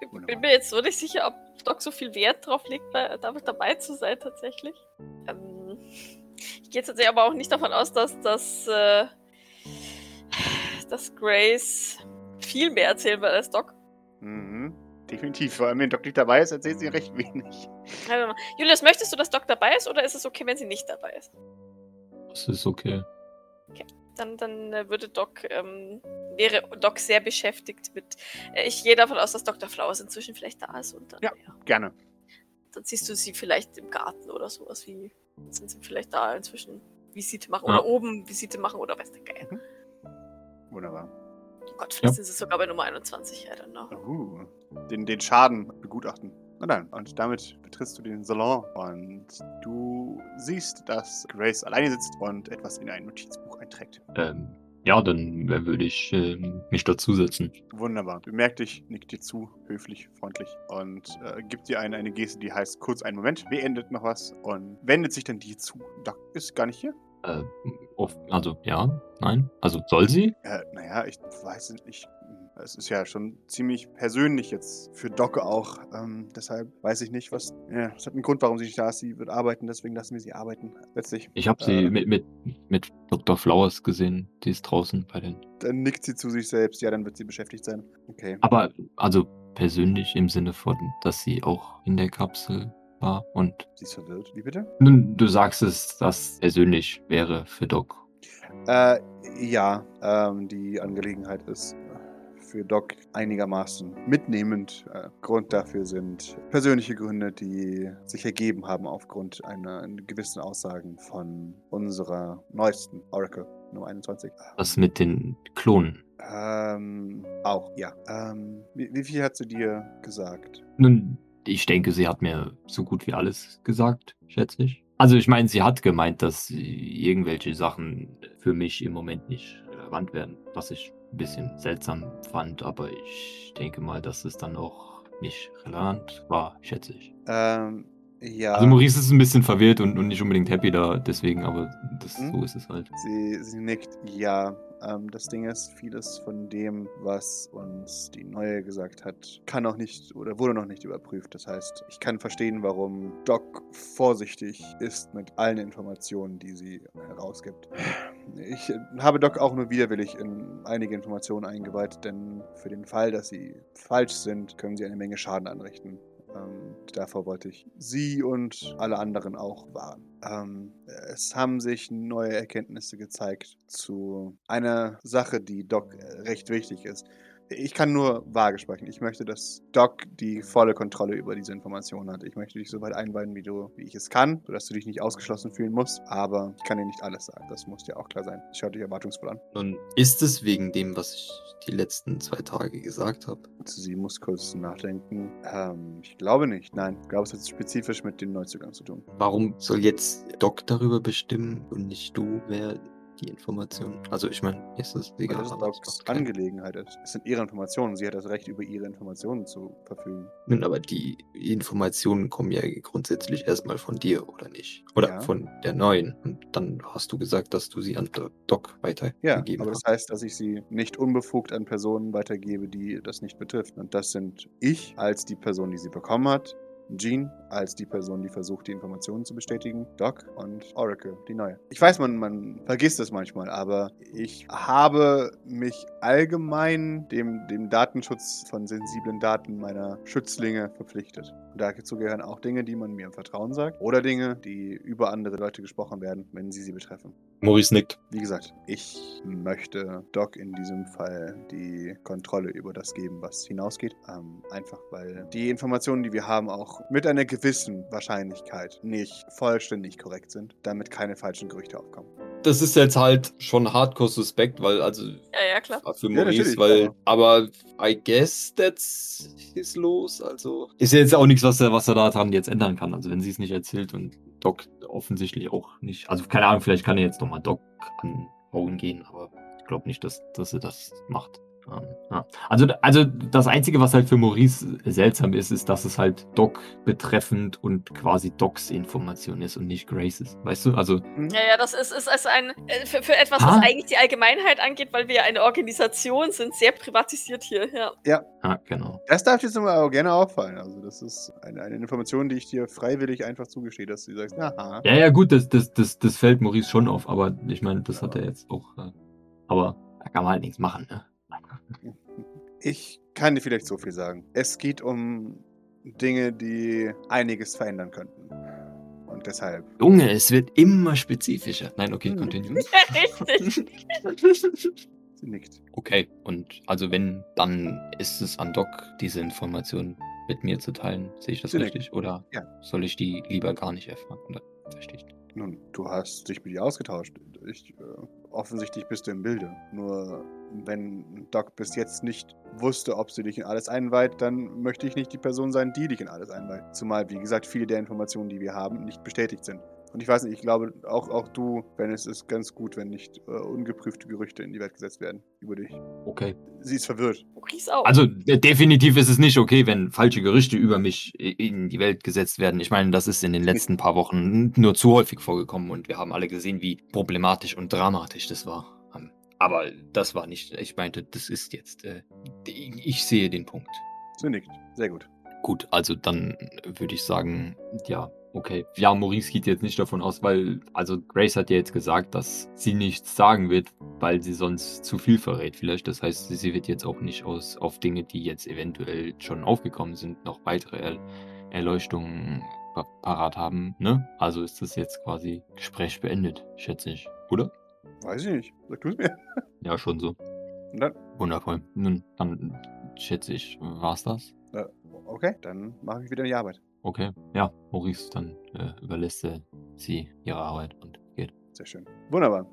Ich bin mir jetzt so nicht sicher, ob Doc so viel Wert drauf legt, damit dabei zu sein tatsächlich. Ähm, ich gehe jetzt tatsächlich aber auch nicht davon aus, dass, dass, äh, dass Grace viel mehr erzählen wird als Doc. Mhm. Definitiv. Vor allem, wenn Doc nicht dabei ist, erzählt sie recht wenig. Julius, möchtest du, dass Doc dabei ist oder ist es okay, wenn sie nicht dabei ist? Das ist okay. Dann, dann äh, würde Doc, ähm, wäre Doc sehr beschäftigt mit. Äh, ich gehe davon aus, dass Dr. Flowers inzwischen vielleicht da ist und dann, Ja. Gerne. dann siehst du sie vielleicht im Garten oder sowas wie. Sind sie vielleicht da inzwischen Visite machen Ja. oder oben Visite machen oder weiß der Geil. Wunderbar. Oh Gott, vielleicht Ja. sind sie sogar bei Nummer 21, I don't know. Uh, den, den Schaden begutachten. Na dann, und damit betrittst du den Salon und du siehst, dass Grace alleine sitzt und etwas in ein Notizbuch einträgt. Ähm, ja, dann äh, würde ich ähm, mich dazusetzen. Wunderbar. Bemerkt dich, nickt dir zu, höflich, freundlich und äh, gibt dir eine, eine Geste, die heißt kurz einen Moment, beendet noch was und wendet sich dann dir zu. Doc ist gar nicht hier. Äh, also ja, nein. Also soll sie? Äh, naja, ich weiß nicht. Es ist ja schon ziemlich persönlich jetzt für Doc auch. Ähm, deshalb weiß ich nicht, was. Ja, es hat einen Grund, warum sie nicht da ist. Sie wird arbeiten, deswegen lassen wir sie arbeiten. Letztlich. Ich habe sie Äh. mit, mit, mit Dr. Flowers gesehen. Die ist draußen bei den. Dann nickt sie zu sich selbst. Ja, dann wird sie beschäftigt sein. Okay. Aber also persönlich im Sinne von, dass sie auch in der Kapsel war und Sie ist verwirrt. Wie bitte? nun, du sagst es, dass persönlich wäre für Doc. Äh, ja, ähm, die Angelegenheit ist für Doc einigermaßen mitnehmend. Äh, Grund dafür sind persönliche Gründe, die sich ergeben haben aufgrund einer, gewissen Aussagen von unserer neuesten Oracle Nummer 21. Was mit den Klonen? Ähm, auch, ja. Ähm, wie, wie viel hat sie dir gesagt? Nun, ich denke, sie hat mir so gut wie alles gesagt, schätze ich. Also ich meine, sie hat gemeint, dass irgendwelche Sachen für mich im Moment nicht relevant werden, was ich ein bisschen seltsam fand, aber ich denke mal, dass es dann auch nicht relevant war, schätze ich. Ähm, ja. Also Maurice ist ein bisschen verwirrt und, und nicht unbedingt happy da, deswegen, aber das, Hm? so ist es halt. Sie, sie nickt, ja. Ähm, das Ding ist, vieles von dem, was uns die Neue gesagt hat, kann noch nicht oder wurde noch nicht überprüft. Das heißt, ich kann verstehen, warum Doc vorsichtig ist mit allen Informationen, die sie herausgibt. Ich äh, habe Doc auch nur widerwillig in einige Informationen eingeweiht, denn für den Fall, dass sie falsch sind, können sie eine Menge Schaden anrichten. Ähm, davor wollte ich Sie und alle anderen auch warnen. Ähm, es haben sich neue Erkenntnisse gezeigt zu einer Sache, die Doc äh, recht wichtig ist. Ich kann nur vage sprechen. Ich möchte, dass Doc die volle Kontrolle über diese Informationen hat. Ich möchte dich so weit einweihen, wie, du, wie ich es kann, sodass du dich nicht ausgeschlossen fühlen musst. Aber ich kann dir nicht alles sagen. Das muss dir auch klar sein. Schaut dich erwartungsvoll an. Nun, ist es wegen dem, was ich die letzten zwei Tage gesagt habe? Sie muss kurz nachdenken. Ähm, ich glaube nicht. Nein, ich glaube, es hat spezifisch mit dem Neuzugang zu tun. Warum soll jetzt Doc darüber bestimmen und nicht du, wer die Informationen? Also ich meine, ist das Weil egal. das es Docs Angelegenheit ist. Es sind ihre Informationen. Sie hat das Recht, über ihre Informationen zu verfügen. Nun, aber die Informationen kommen ja grundsätzlich erstmal von dir, oder nicht? Oder Ja. von der neuen. Und dann hast du gesagt, dass du sie an Do- Doc Ja, weitergegeben aber das hast. heißt, dass ich sie nicht unbefugt an Personen weitergebe, die das nicht betrifft. Und das sind ich als die Person, die sie bekommen hat, Jean als die Person, die versucht, die Informationen zu bestätigen, Doc und Oracle, die neue. Ich weiß, man, man vergisst es manchmal, aber ich habe mich allgemein dem, dem Datenschutz von sensiblen Daten meiner Schützlinge verpflichtet. Und dazu gehören auch Dinge, die man mir im Vertrauen sagt oder Dinge, die über andere Leute gesprochen werden, wenn sie sie betreffen. Maurice nickt. Wie gesagt, ich möchte Doc in diesem Fall die Kontrolle über das geben, was hinausgeht. Ähm, einfach weil die Informationen, die wir haben, auch mit einer gewissen Wahrscheinlichkeit nicht vollständig korrekt sind, damit keine falschen Gerüchte aufkommen. das ist jetzt halt schon hardcore suspekt, weil also Ja, ja, klar. für Ja, Maurice, natürlich, weil aber I guess that's his los, also ist ja jetzt auch nichts, was er was er daran jetzt ändern kann. Also wenn sie es nicht erzählt und Doc offensichtlich auch nicht. Also keine Ahnung, vielleicht kann er jetzt nochmal Doc anhauen gehen, aber ich glaube nicht, dass dass er das macht. Ähm, ja. Also, also das Einzige, was halt für Maurice seltsam ist, ist, dass es halt Doc betreffend und quasi Docs Information ist und nicht Graces. Weißt du? Also, Ja, ja, das ist, ist, ist ein, äh, für, für etwas, Ah. was eigentlich die Allgemeinheit angeht, weil wir ja eine Organisation sind, sehr privatisiert hier, ja. ah, genau. Das darf dir jetzt aber auch gerne auffallen. Also, das ist eine, eine Information, die ich dir freiwillig einfach zugestehe, dass du sagst, aha. Ja, ja, gut, das, das, das, das fällt Maurice schon auf, aber ich meine, das hat er jetzt auch. Äh, aber da kann man halt nichts machen, ne? Ich kann dir vielleicht so viel sagen. Es geht um Dinge, die einiges verändern könnten. Und deshalb. Junge, es wird immer spezifischer. Nein, okay, Mhm. continue. [laughs] Richtig. Sie nickt. okay, und also wenn, dann ist es an Doc, diese Information mit mir zu teilen. Sehe ich das Direkt. richtig? Oder Ja. soll ich die lieber gar nicht erfahren? Oder verstehe ich nicht? Nun, du hast dich mit ihr ausgetauscht. Ich, äh, offensichtlich bist du im Bilde. Nur wenn Doc bis jetzt nicht wusste, ob sie dich in alles einweiht, dann möchte ich nicht die Person sein, die dich in alles einweiht. Zumal, wie gesagt, viele der Informationen, die wir haben, nicht bestätigt sind. Und ich weiß nicht, ich glaube, auch, auch du, wenn es ist ganz gut, wenn nicht äh, ungeprüfte Gerüchte in die Welt gesetzt werden über dich. Okay. Sie ist verwirrt. Maurice auch. Also de- definitiv ist es nicht okay, wenn falsche Gerüchte über mich i- in die Welt gesetzt werden. Ich meine, das ist in den letzten paar Wochen nur zu häufig vorgekommen und wir haben alle gesehen, wie problematisch und dramatisch das war. Ähm, Aber das war nicht, ich meinte, das ist jetzt, äh, ich ich sehe den Punkt. Sie nickt. Sehr gut. Gut, also dann würde ich sagen, ja, okay. Ja, Maurice geht jetzt nicht davon aus, weil, also Grace hat ja jetzt gesagt, dass sie nichts sagen wird, weil sie sonst zu viel verrät vielleicht. Das heißt, sie wird jetzt auch nicht aus, auf Dinge, die jetzt eventuell schon aufgekommen sind, noch weitere er Erleuchtungen pa- parat haben, ne? Also ist das jetzt quasi Gespräch beendet, schätze ich, oder? Weiß ich nicht. Sag du es mir. [laughs] Ja, schon so. Dann, Wundervoll. Nun, dann schätze ich, war's das? okay, dann mache ich wieder die Arbeit. Okay, ja, Maurice, dann äh, überlässt er sie ihre Arbeit und geht. Sehr schön. Wunderbar.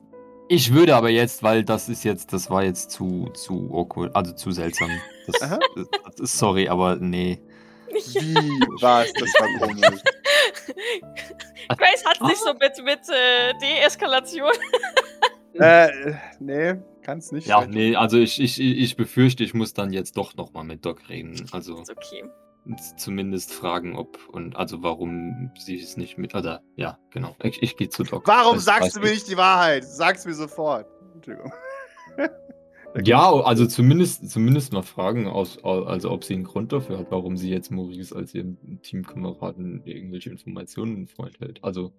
Ich würde aber jetzt, weil das ist jetzt, das war jetzt zu, zu awkward, also zu seltsam. Das, Aha. das, das ist sorry, aber nee. Wie war's? Das war komisch. [laughs] Grace hat sich so mit, mit äh, Deeskalation. [laughs] äh, nee, kann's nicht. Ja, nee, also ich, ich, ich befürchte, ich muss dann jetzt doch nochmal mit Doc reden. Also Ist okay. Zumindest fragen, ob und also warum sie es nicht mit. Oder ja, genau. Ich, ich gehe zu Doc. Warum Das sagst du mir ich. nicht die Wahrheit? Sag's mir sofort. Entschuldigung. [laughs] Ja, also zumindest, zumindest mal fragen, aus, also ob sie einen Grund dafür hat, warum sie jetzt Maurice als ihren Teamkameraden irgendwelche Informationen vorhält. Also,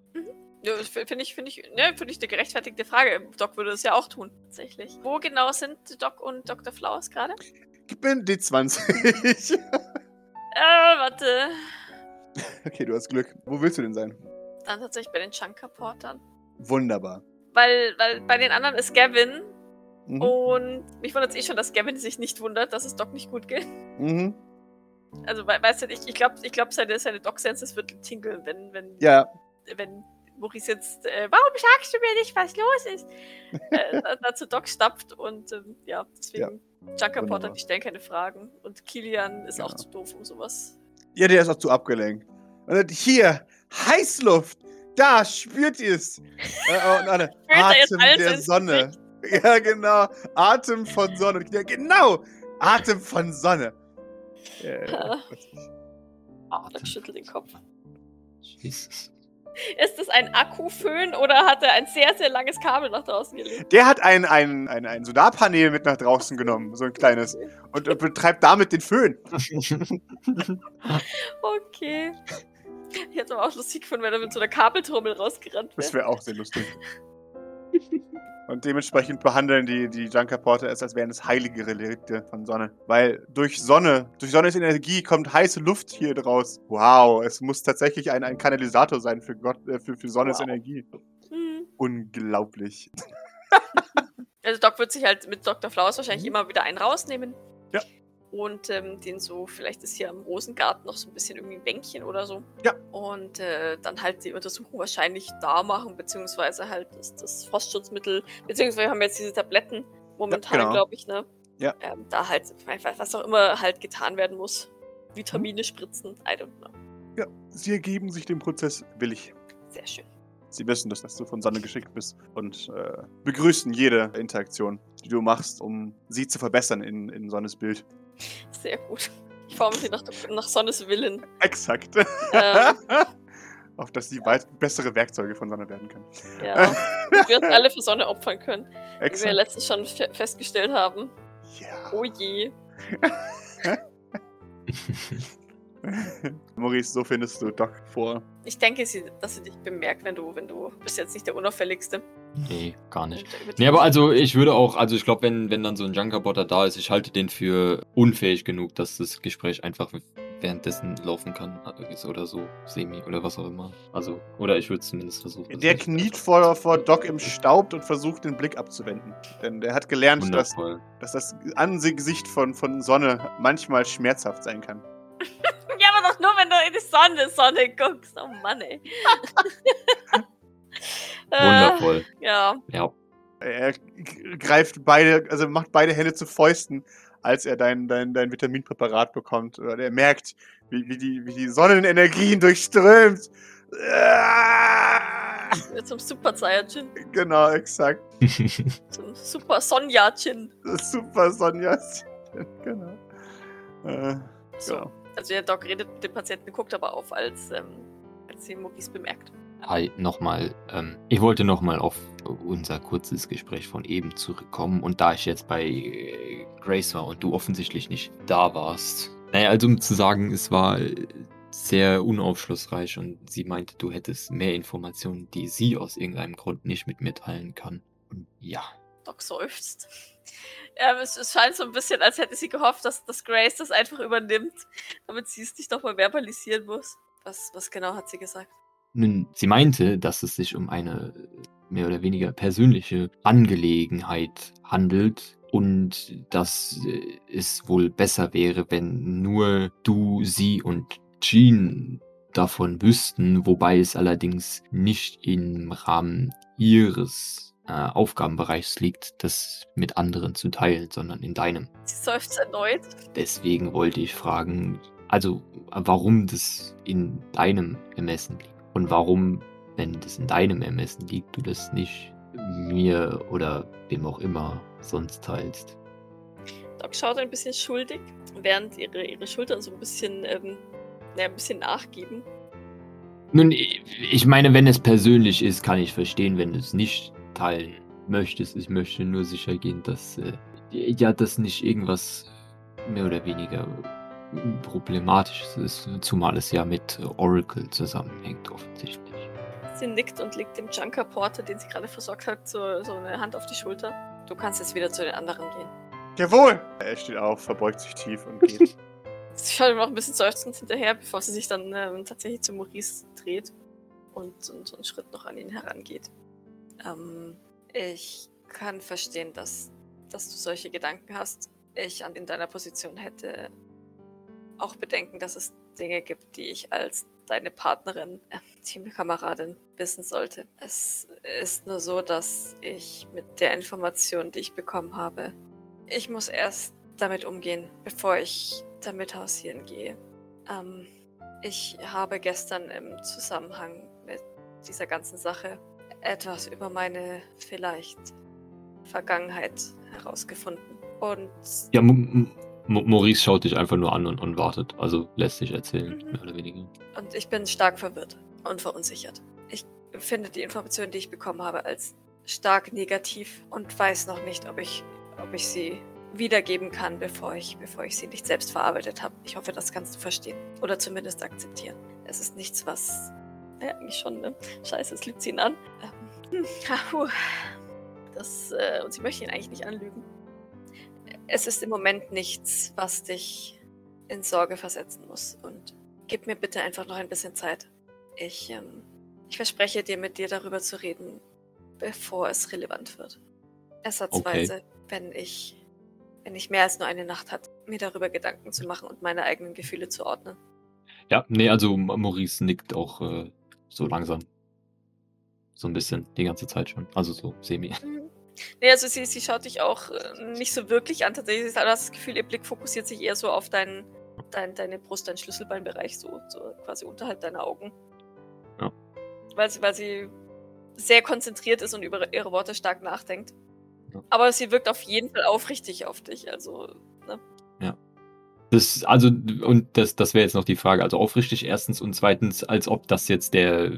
Ja, das Finde ich, finde ich, ne, finde ich eine gerechtfertigte Frage. Doc würde es ja auch tun, tatsächlich. Wo genau sind Doc und Dr. Flowers gerade? Gib mir einen D20. Äh, warte. [laughs] okay, du hast Glück. Wo willst du denn sein? Dann tatsächlich bei den Chunker-Portern. Wunderbar. Weil, weil bei den anderen ist Gavin Mhm. und mich wundert es eh schon, dass Gavin sich nicht wundert, dass es Doc nicht gut geht. Mhm. Also, we weißt du, ich, ich glaube, ich glaub, seine, seine Doc-Senses wird tingeln, wenn, wenn, Ja, wenn Maurice jetzt, äh, warum sagst du mir nicht, was los ist? [laughs] äh, da, da zu Doc stapft und ähm, ja, deswegen Junker Porter, Wunderbar. die stellen keine Fragen. Und Kilian ist auch Ja. zu doof um sowas. ja, der ist auch zu abgelenkt. Und dann, hier, Heißluft. Da, spürt ihr es. Äh, und alle, [laughs] Spürt jetzt Atem der Sonne. [laughs] Ja, genau. Atem von Sonne. Ja, genau. Atem von Sonne. [laughs] Ja, ja, Ah, Doc schüttelt den Kopf. Jesus. [laughs] Ist es ein Akkuföhn oder hat er ein sehr, sehr langes Kabel nach draußen gelegt? Der hat ein, ein, ein, ein Solarpanel mit nach draußen genommen, so ein kleines, und äh, betreibt damit den Föhn. [laughs] Okay. Ich hätte aber auch lustig gefunden, wenn er mit so einer Kabeltrommel rausgerannt Das wäre. wäre auch sehr lustig. Und dementsprechend behandeln die, die Junker Porter es, als wären es heilige Relikte von Sonne. Weil durch Sonne, durch Sonnes Energie kommt heiße Luft hier draus. Wow, es muss tatsächlich ein, ein Kanalisator sein für Gott, äh, für, für Sonnes Wow. Energie. Hm. Unglaublich. [laughs] [laughs] Also Doc wird sich halt mit Dr. Flowers wahrscheinlich Mhm. immer wieder einen rausnehmen. Ja. Und ähm, den so, vielleicht ist hier am Rosengarten noch so ein bisschen irgendwie ein Bänkchen oder so. Ja. Und äh, dann halt die Untersuchung wahrscheinlich da machen, beziehungsweise halt das, das Frostschutzmittel, beziehungsweise haben wir jetzt diese Tabletten momentan, genau. glaube ich, ne? Ja. Ähm, da halt, was auch immer halt getan werden muss. Vitamine spritzen, I don't know. Ja, sie ergeben sich dem Prozess willig. Sehr schön. Sie wissen, dass, dass du von Sonne geschickt bist und äh, begrüßen jede Interaktion, die du machst, um sie zu verbessern in, in Sonnes Bild. Sehr gut. Ich forme sie nach, nach Sonnes Willen. Exakt. Ähm, Auf dass sie weit bessere Werkzeuge von Sonne werden können. ja. [laughs] Wir uns alle für Sonne opfern können. Wie wir Exakt. letztens schon fe festgestellt haben. Ja. Oh je. [laughs] [laughs] Maurice, so findest du Doc vor. Ich denke, sie, dass sie dich bemerkt, wenn du, wenn du bist jetzt nicht der Unauffälligste. Nee, gar nicht. Die- Nee, aber also ich würde auch, also ich glaube, wenn, wenn dann so ein Junkerbotter da ist, ich halte den für unfähig genug, dass das Gespräch einfach währenddessen laufen kann äh, oder so, semi oder was auch immer. Also, oder ich würde es zumindest versuchen. Der kniet vor, vor Doc im Staub und versucht, den Blick abzuwenden. Denn der hat gelernt, dass, dass das Angesicht von, von Sonne manchmal schmerzhaft sein kann. [laughs] Wenn du in die Sonne, Sonne guckst. Oh Mann, ey. [laughs] Äh, Wundervoll. ja. Ja. Er greift beide, also macht beide Hände zu Fäusten, als er dein, dein, dein Vitaminpräparat bekommt. Oder er merkt, wie, wie, die, wie die Sonnenenergien durchströmt. [laughs] Zum Super Saiyajin. Genau, exakt. [laughs] Zum Super ist super, Sonja. genau. Äh, So. genau. Also der Doc redet mit dem Patienten, guckt aber auf, als, ähm, als sie Maurice bemerkt. Hi, nochmal. Ähm, ich wollte nochmal auf unser kurzes Gespräch von eben zurückkommen. Und da ich jetzt bei äh, Grace war und du offensichtlich nicht da warst. Naja, also um zu sagen, es war sehr unaufschlussreich und sie meinte, du hättest mehr Informationen, die sie aus irgendeinem Grund nicht mit mir teilen kann. Und ja. Doc seufzt. Ja, es, es scheint so ein bisschen, als hätte sie gehofft, dass, dass Grace das einfach übernimmt, damit sie es nicht nochmal verbalisieren muss. Was, was genau hat sie gesagt? Nun, sie meinte, dass es sich um eine äh, mehr oder weniger persönliche Angelegenheit handelt und dass äh, es wohl besser wäre, wenn nur du, sie und Jean davon wüssten, wobei es allerdings nicht im Rahmen ihres äh, Aufgabenbereichs liegt, das mit anderen zu teilen, sondern in deinem. Sie seufzt erneut. Deswegen wollte ich fragen, also warum das in deinem Ermessen liegt und warum, wenn das in deinem Ermessen liegt, du das nicht mir oder wem auch immer sonst teilst. Doc schaut ein bisschen schuldig, während ihre, ihre Schultern so ein bisschen, ähm, naja, ein bisschen nachgeben. Nun, ich meine, wenn es persönlich ist, kann ich verstehen, wenn es nicht teilen möchtest. Ich möchte nur sicher gehen, dass äh, ja, das nicht irgendwas mehr oder weniger problematisches ist, zumal es ja mit Oracle zusammenhängt offensichtlich. Sie nickt und legt dem Junker Porter, den sie gerade versorgt hat, so, so eine Hand auf die Schulter. Du kannst jetzt wieder zu den anderen gehen. Jawohl! Er steht auf, verbeugt sich tief und geht. [laughs] [laughs] Sie schaut ihm noch ein bisschen seufzend hinterher, bevor sie sich dann ähm, tatsächlich zu Maurice dreht und, und so einen Schritt noch an ihn herangeht. Ähm, ich kann verstehen, dass, dass du solche Gedanken hast. Ich in deiner Position hätte auch bedenken, dass es Dinge gibt, die ich als deine Partnerin, äh, Teamkameradin wissen sollte. Es ist nur so, dass ich mit der Information, die ich bekommen habe, ich muss erst damit umgehen, bevor ich damit hausieren gehe. Ähm, ich habe gestern im Zusammenhang mit dieser ganzen Sache etwas über meine vielleicht Vergangenheit herausgefunden. Und Ja, M M Maurice schaut dich einfach nur an und, und wartet. Also lässt sich erzählen, Mhm. mehr oder weniger. Und ich bin stark verwirrt und verunsichert. Ich empfinde die Informationen, die ich bekommen habe, als stark negativ und weiß noch nicht, ob ich, ob ich sie wiedergeben kann, bevor ich, bevor ich sie nicht selbst verarbeitet habe. Ich hoffe, das kannst du verstehen. Oder zumindest akzeptieren. Es ist nichts, was. Ja, eigentlich schon, ne? Scheiße, es lügt sie ihn an. Ähm, hm, ah. Das, äh, und sie möchte ihn eigentlich nicht anlügen. Es ist im Moment nichts, was dich in Sorge versetzen muss. Und Gib mir bitte einfach noch ein bisschen Zeit. Ich, ähm, ich verspreche dir, mit dir darüber zu reden, bevor es relevant wird. Ersatzweise, wenn ich, wenn ich mehr als nur eine Nacht hat, mir darüber Gedanken zu machen und meine eigenen Gefühle zu ordnen. Ja, nee, also Maurice nickt auch äh, so langsam. So ein bisschen, die ganze Zeit schon. Also so semi. Mhm. Nee, also sie, sie schaut dich auch äh, nicht so wirklich an. Tatsächlich du hast das Gefühl, ihr Blick fokussiert sich eher so auf dein, dein, deine Brust, deinen Schlüsselbeinbereich, so, so quasi unterhalb deiner Augen. Ja. Weil sie, weil sie sehr konzentriert ist und über ihre Worte stark nachdenkt. Ja. Aber sie wirkt auf jeden Fall aufrichtig auf dich. Also, ne? Das, also, und das, das wäre jetzt noch die Frage. Also aufrichtig erstens und zweitens, als ob das jetzt der,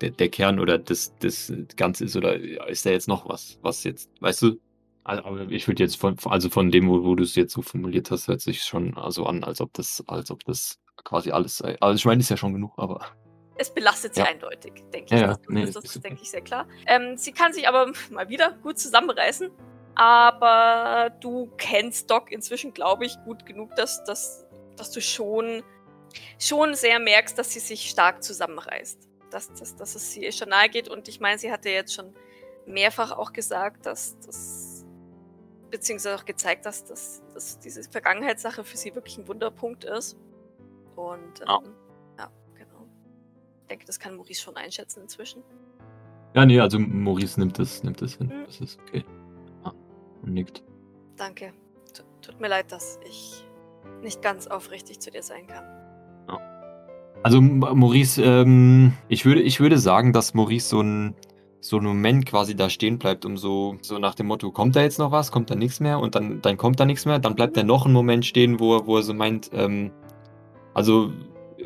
der, der Kern oder das, das Ganze ist oder ist da jetzt noch was, was jetzt, weißt du? Also, aber ich würde jetzt von, also von dem, wo, wo du es jetzt so formuliert hast, hört sich schon also an, als ob das, als ob das quasi alles sei. Also ich meine, ist ja schon genug, aber. Es belastet sie Ja. eindeutig, denke ich. Ja, das, nee, das, ist denke ich, sehr klar. Ähm, sie kann sich aber [laughs] mal wieder gut zusammenreißen. Aber du kennst Doc inzwischen, glaube ich, gut genug, dass, dass, dass du schon, schon sehr merkst, dass sie sich stark zusammenreißt. Dass, dass, dass es sie schon nahe geht. Und ich meine, sie hat ja jetzt schon mehrfach auch gesagt, dass das, beziehungsweise auch gezeigt, dass, dass, dass diese Vergangenheitssache für sie wirklich ein Wunderpunkt ist. Und ähm, Ja. ja, genau. Ich denke, das kann Maurice schon einschätzen inzwischen. Ja, nee, also Maurice nimmt das, nimmt das hin. Mhm. Das ist okay. Und nickt. Danke. T tut mir leid, dass ich nicht ganz aufrichtig zu dir sein kann. Also Maurice, ähm, ich würde, ich würde sagen, dass Maurice so ein, so ein Moment quasi da stehen bleibt, um so, so nach dem Motto, kommt da jetzt noch was, kommt da nichts mehr und dann, dann kommt da nichts mehr, dann bleibt er noch einen Moment stehen, wo er, wo er so meint, ähm, also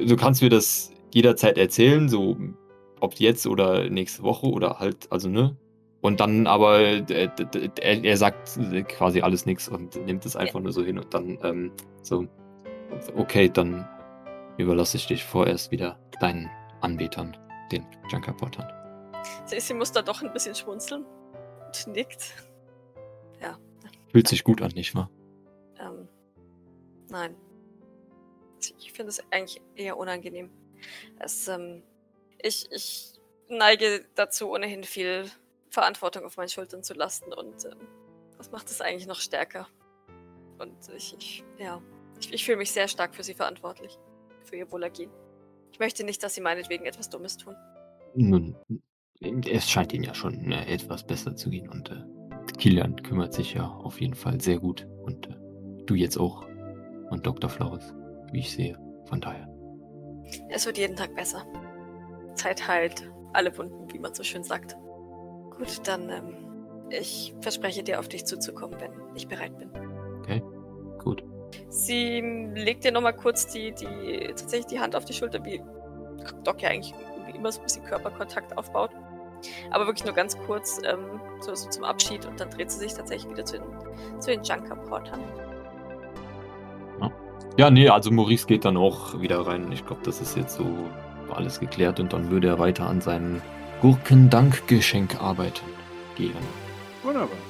du kannst mir das jederzeit erzählen, so ob jetzt oder nächste Woche oder halt, also ne? Und dann aber er, er sagt quasi alles nichts und nimmt es einfach nur so hin und dann ähm, so, okay, dann überlasse ich dich vorerst wieder deinen Anbetern, den Junkerportern. Sie, sie muss da doch ein bisschen schmunzeln und nickt. Fühlt sich gut an, nicht wahr? Ähm, nein. Ich finde es eigentlich eher unangenehm. Es, ähm, ich, ich neige dazu, ohnehin viel Verantwortung auf meinen Schultern zu lasten und ähm, das macht es eigentlich noch stärker. Und ich, ich ja, ich, ich fühle mich sehr stark für sie verantwortlich. Für ihr Wohlergehen. Ich möchte nicht, dass sie meinetwegen etwas Dummes tun. Nun, es scheint ihnen ja schon äh, etwas besser zu gehen und äh, Kilian kümmert sich ja auf jeden Fall sehr gut und äh, du jetzt auch und Dr. Flores, wie ich sehe. Von daher. Es wird jeden Tag besser. Zeit heilt alle Wunden, wie man so schön sagt. Gut, dann, ähm, ich verspreche dir, auf dich zuzukommen, wenn ich bereit bin. Gut. Sie legt dir nochmal kurz die, die, tatsächlich die Hand auf die Schulter, wie Doc ja eigentlich immer so ein bisschen Körperkontakt aufbaut. Aber wirklich nur ganz kurz, ähm, so, so zum Abschied und dann dreht sie sich tatsächlich wieder zu den, zu den Junker-Portern. Ja, nee, also Maurice geht dann auch wieder rein. Ich glaube, das ist jetzt so alles geklärt und dann würde er weiter an seinem Gurkendankgeschenk arbeiten gehen. Wunderbar.